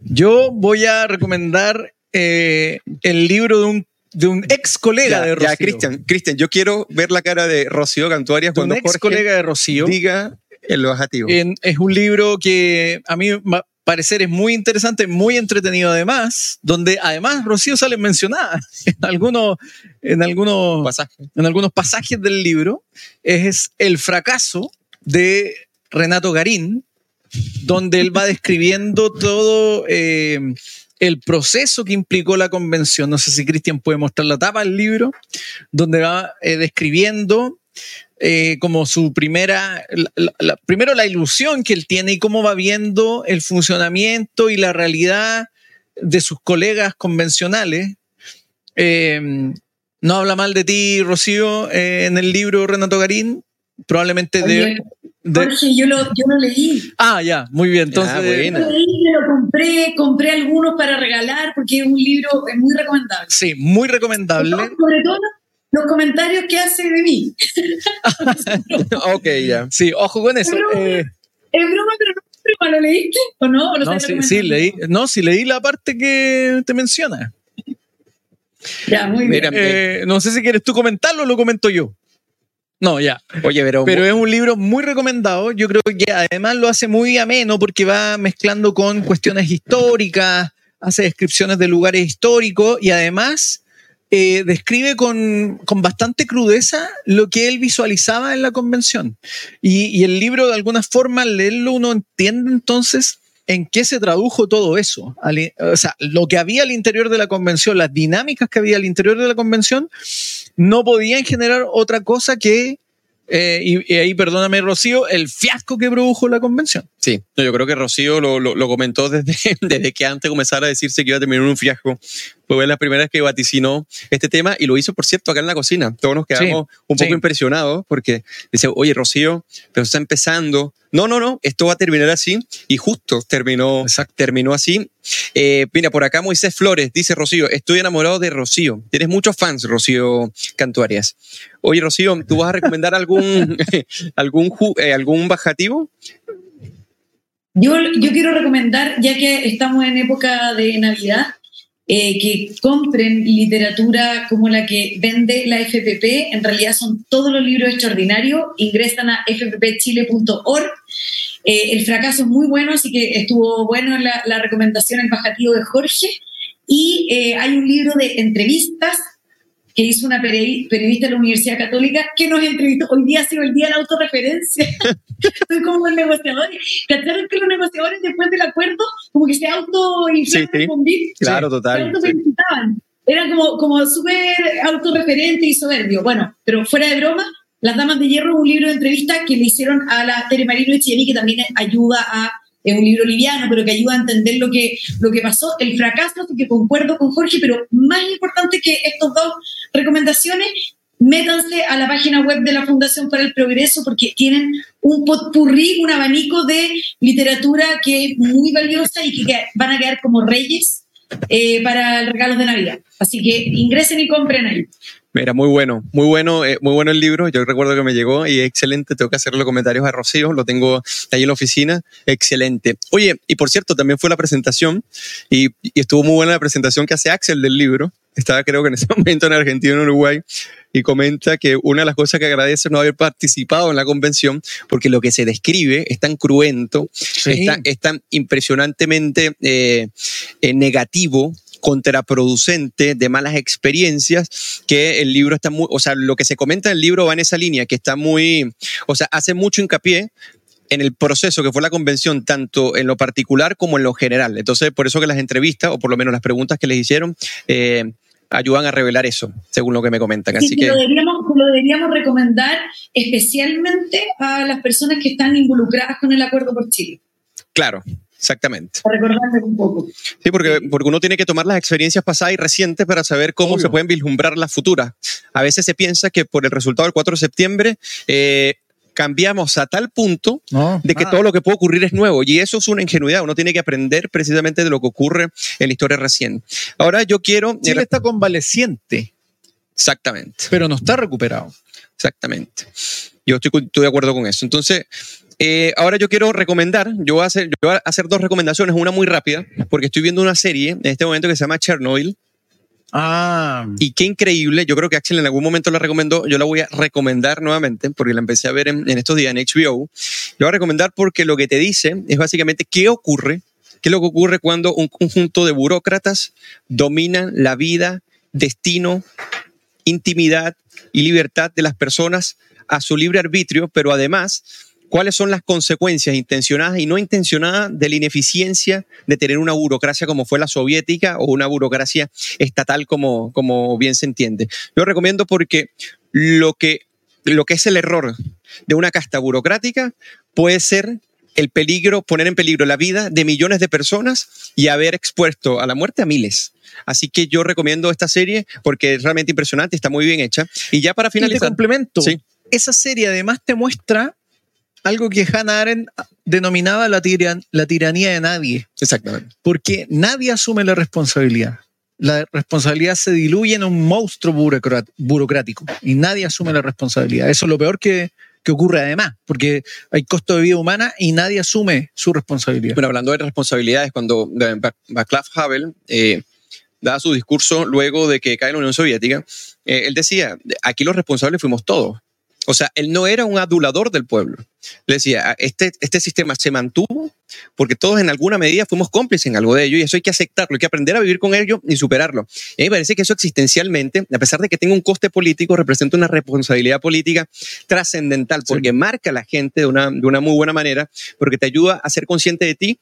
Yo voy a recomendar eh, el libro de un, de un ex colega Ya, de ya, Rocío. Cristian, Cristian, yo quiero ver la cara de Rocío Cantuarias De un cuando ex Jorge colega de Rocío. diga el bajativo. En- es un libro que a mí parecer es muy interesante, muy entretenido además, donde además Rocío sale mencionada <laughs> en algunos, en algunos, pasaje. en algunos pasajes del libro. Es el fracaso de Renato Garín, donde él va describiendo <laughs> todo eh, el proceso que implicó la convención. No sé si Cristian puede mostrar la tapa del libro, donde va eh, describiendo eh, como su primera, la- la- la- primero la ilusión que él tiene y cómo va viendo el funcionamiento y la realidad de sus colegas convencionales. Eh, no habla mal de ti, Rocío, eh, en el libro Renato Garín, probablemente de... Oye, de- Jorge, yo lo, yo lo leí. ah, ya, muy bien. Entonces, Ah, Yo bueno. lo leí, me lo compré, compré algunos para regalar porque es un libro es muy recomendable. sí, muy recomendable. Sobre todo los comentarios que hace de mí. <laughs> ok, ya. Sí, ojo con eso. Pero- eh, Es broma, pero no es broma. ¿Lo leíste o no? ¿O lo no, sí, sí, leí, no, sí, leí la parte que te menciona. Ya, muy bien. Mira, Eh, no sé si quieres tú comentarlo o lo comento yo. No, ya. Oye, pero, Pero es un libro muy recomendado. Yo creo que además lo hace muy ameno porque va mezclando con cuestiones históricas, hace descripciones de lugares históricos y además eh, describe con, con bastante crudeza lo que él visualizaba en la convención. Y, el libro, de alguna forma, al leerlo, uno entiende entonces en qué se tradujo todo eso. O sea, lo que había al interior de la convención, las dinámicas que había al interior de la convención, no podían generar otra cosa que, eh, y, y ahí perdóname Rocío, el fiasco que produjo la convención. sí, no, yo creo que Rocío lo, lo- lo comentó desde, <laughs> desde que antes comenzara a decirse que iba a terminar un fiasco. Fue la primera vez que vaticinó este tema y lo hizo, por cierto, acá en la cocina. Todos nos quedamos un poco sí. impresionados porque dice, oye, Rocío, pero está empezando. No, no, no, esto va a terminar así y justo terminó, terminó así. Eh, mira, por acá Moisés Flores dice, Rocío, estoy enamorado de Rocío. Tienes muchos fans, Rocío Cantuarias. Oye, Rocío, ¿tú vas a recomendar algún, <laughs> algún, eh, algún bajativo? Yo, yo quiero recomendar, ya que estamos en época de Navidad, eh, que compren literatura como la que vende la FPP. En realidad son todos los libros extraordinarios. Ingresan a fppchile.org. Eh, el fracaso es muy bueno, así que estuvo bueno la, la recomendación, el bajativo de Jorge. Y eh, hay un libro de entrevistas que hizo una periodista de la Universidad Católica que nos entrevistó. Hoy día ha sido el día de la autorreferencia. <laughs> Estoy como el negociador. ¿Cacharon que los negociadores después del acuerdo como que se auto sí, sí. Claro, total. Se Eran como, como súper autorreferente y soberbio. Bueno, pero fuera de broma, Las Damas de Hierro un libro de entrevista que le hicieron a la Tere Marino Echieni, que también ayuda a es un libro liviano, pero que ayuda a entender lo que, lo que pasó, el fracaso, que concuerdo con Jorge, pero más importante que estas dos recomendaciones, métanse a la página web de la Fundación para el Progreso porque tienen un potpurrí, un abanico de literatura que es muy valiosa y que van a quedar como reyes eh, para regalos de Navidad. Así que ingresen y compren ahí. Mira, muy bueno, muy bueno, eh, muy bueno el libro. Yo recuerdo que me llegó y excelente. Tengo que hacerle comentarios a Rocío, lo tengo ahí en la oficina. Excelente. Oye, y por cierto, también fue la presentación y, y estuvo muy buena la presentación que hace Axel del libro. Estaba creo que en ese <laughs> momento en Argentina, en Uruguay, y comenta que una de las cosas que agradece es no haber participado en la convención, porque lo que se describe es tan cruento, sí. es, tan, impresionantemente eh, eh, negativo contraproducente de malas experiencias que el libro está muy, o sea, lo que se comenta en el libro va en esa línea, que está muy, o sea, hace mucho hincapié en el proceso que fue la convención, tanto en lo particular como en lo general. Entonces, por eso que las entrevistas, o por lo menos las preguntas que les hicieron, eh, ayudan a revelar eso, según lo que me comentan. Así sí, que lo deberíamos, lo deberíamos recomendar especialmente a las personas que están involucradas con el Acuerdo por Chile. Claro, Exactamente. Para recordarme un poco. Sí, porque, porque uno tiene que tomar las experiencias pasadas y recientes para saber cómo Obvio. se pueden vislumbrar las futuras. A veces se piensa que por el resultado del 4 de septiembre eh, cambiamos a tal punto no, de que nada. todo lo que puede ocurrir es nuevo. Y eso es una ingenuidad. Uno tiene que aprender precisamente de lo que ocurre en la historia recién. Ahora yo quiero... Chile está convaleciente. Exactamente. Pero no está recuperado. Exactamente. Yo estoy, estoy de acuerdo con eso. Entonces, eh, ahora yo quiero recomendar, yo voy, a hacer, yo voy a hacer dos recomendaciones, una muy rápida, porque estoy viendo una serie en este momento que se llama Chernobyl. Ah. Y qué increíble, yo creo que Axel en algún momento la recomendó, yo la voy a recomendar nuevamente, porque la empecé a ver en, en estos días en HBO. Yo voy a recomendar porque lo que te dice es básicamente qué ocurre, qué es lo que ocurre cuando un conjunto de burócratas dominan la vida, destino, intimidad y libertad de las personas a su libre arbitrio, pero además cuáles son las consecuencias intencionadas y no intencionadas de la ineficiencia de tener una burocracia como fue la soviética o una burocracia estatal como, como bien se entiende. Yo recomiendo porque lo que, lo que es el error de una casta burocrática puede ser el peligro, poner en peligro la vida de millones de personas y haber expuesto a la muerte a miles. Así que yo recomiendo esta serie porque es realmente impresionante, está muy bien hecha. Y ya para finalizar. Y te complemento. Sí. Esa serie además te muestra algo que Hannah Arendt denominaba la, tiran la tiranía de nadie. Exactamente. Porque nadie asume la responsabilidad. La responsabilidad se diluye en un monstruo burocrático y nadie asume la responsabilidad. Eso es lo peor que, que ocurre además, porque hay costo de vida humana y nadie asume su responsabilidad. Bueno, hablando de responsabilidades, cuando Václav Havel eh, da su discurso luego de que cae la Unión Soviética, eh, él decía, aquí los responsables fuimos todos. O sea, él no era un adulador del pueblo. Le decía, este, este sistema se mantuvo porque todos en alguna medida fuimos cómplices en algo de ello y eso hay que aceptarlo, hay que aprender a vivir con ello y superarlo. Y a mí me parece que eso existencialmente, a pesar de que tenga un coste político, representa una responsabilidad política trascendental porque sí. marca a la gente de una, de una muy buena manera, porque te ayuda a ser consciente de ti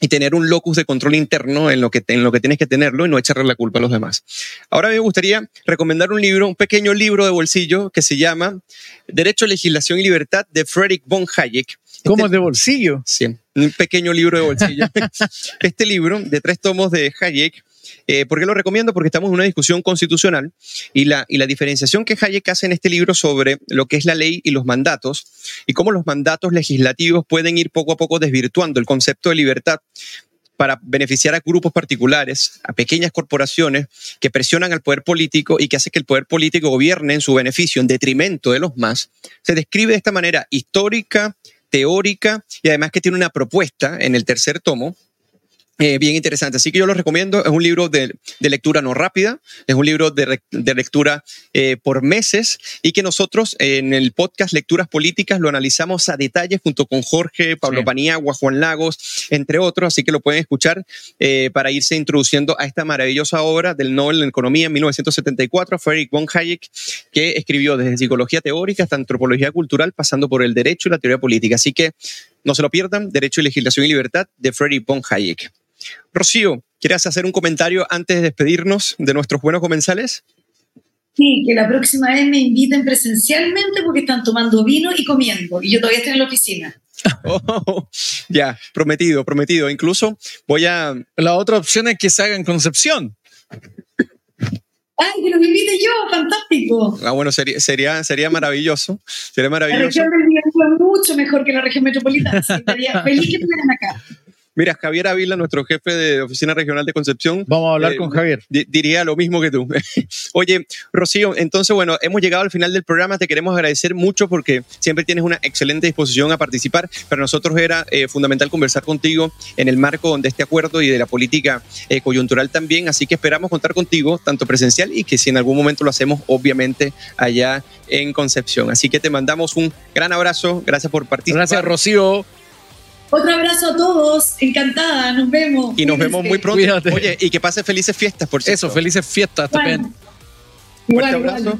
y tener un locus de control interno en lo, que, en lo que tienes que tenerlo y no echarle la culpa a los demás. Ahora me gustaría recomendar un libro, un pequeño libro de bolsillo que se llama Derecho, Legislación y Libertad de Friedrich von Hayek. ¿Cómo este, de bolsillo? Sí, un pequeño libro de bolsillo. <laughs> este libro de tres tomos de Hayek eh, ¿Por qué lo recomiendo? Porque estamos en una discusión constitucional y la, y la diferenciación que Hayek hace en este libro sobre lo que es la ley y los mandatos y cómo los mandatos legislativos pueden ir poco a poco desvirtuando el concepto de libertad para beneficiar a grupos particulares, a pequeñas corporaciones que presionan al poder político y que hace que el poder político gobierne en su beneficio, en detrimento de los más, se describe de esta manera histórica, teórica y además que tiene una propuesta en el tercer tomo eh, bien interesante. Así que yo lo recomiendo. Es un libro de, lectura no rápida, es un libro de, lectura eh, por meses y que nosotros en el podcast Lecturas Políticas lo analizamos a detalle junto con Jorge, Pablo Paniagua, Juan Lagos, entre otros. Así que lo pueden escuchar eh, para irse introduciendo a esta maravillosa obra del Nobel en Economía en 1974, Frederick von Hayek, que escribió desde psicología teórica hasta antropología cultural, pasando por el derecho y la teoría política. Así que no se lo pierdan, Derecho, Legislación y Libertad de Frederick von Hayek. Rocío, ¿quieres hacer un comentario antes de despedirnos de nuestros buenos comensales? Sí, que la próxima vez me inviten presencialmente porque están tomando vino y comiendo y yo todavía estoy en la oficina. <laughs> Oh, ya, prometido, prometido. Incluso voy a... La otra opción es que se haga en Concepción. ¡Ay, que los invite yo! ¡Fantástico! Ah, bueno, sería, sería, sería maravilloso. Sería maravilloso. La región del es mucho mejor que la región metropolitana. Sería feliz que estuvieran acá. Mira, Javier Ávila, nuestro jefe de Oficina Regional de Concepción. Vamos a hablar eh, con Javier. Diría lo mismo que tú. <laughs> Oye, Rocío, entonces, bueno, hemos llegado al final del programa. Te queremos agradecer mucho porque siempre tienes una excelente disposición a participar. Para nosotros era eh, fundamental conversar contigo en el marco de este acuerdo y de la política eh, coyuntural también. Así que esperamos contar contigo, tanto presencial y que si en algún momento lo hacemos, obviamente, allá en Concepción. Así que te mandamos un gran abrazo. Gracias por participar. Gracias, Rocío. Otro abrazo a todos, encantada, nos vemos. Y nos vemos muy pronto. Oye, y que pase felices fiestas, por cierto. Eso, felices fiestas también. Fuerte abrazo.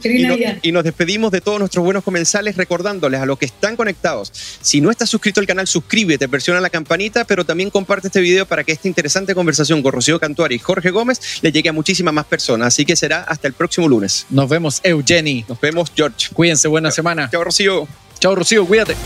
y, nos, despedimos de todos nuestros buenos comensales recordándoles a los que están conectados. Si no estás suscrito al canal, suscríbete, presiona la campanita, pero también comparte este video para que esta interesante conversación con Rocío Cantuari y Jorge Gómez le llegue a muchísimas más personas. Así que será hasta el próximo lunes. Nos vemos, Eugeni. Nos vemos, George. Cuídense, buena semana. Chao, Rocío. Chao, Rocío, cuídate.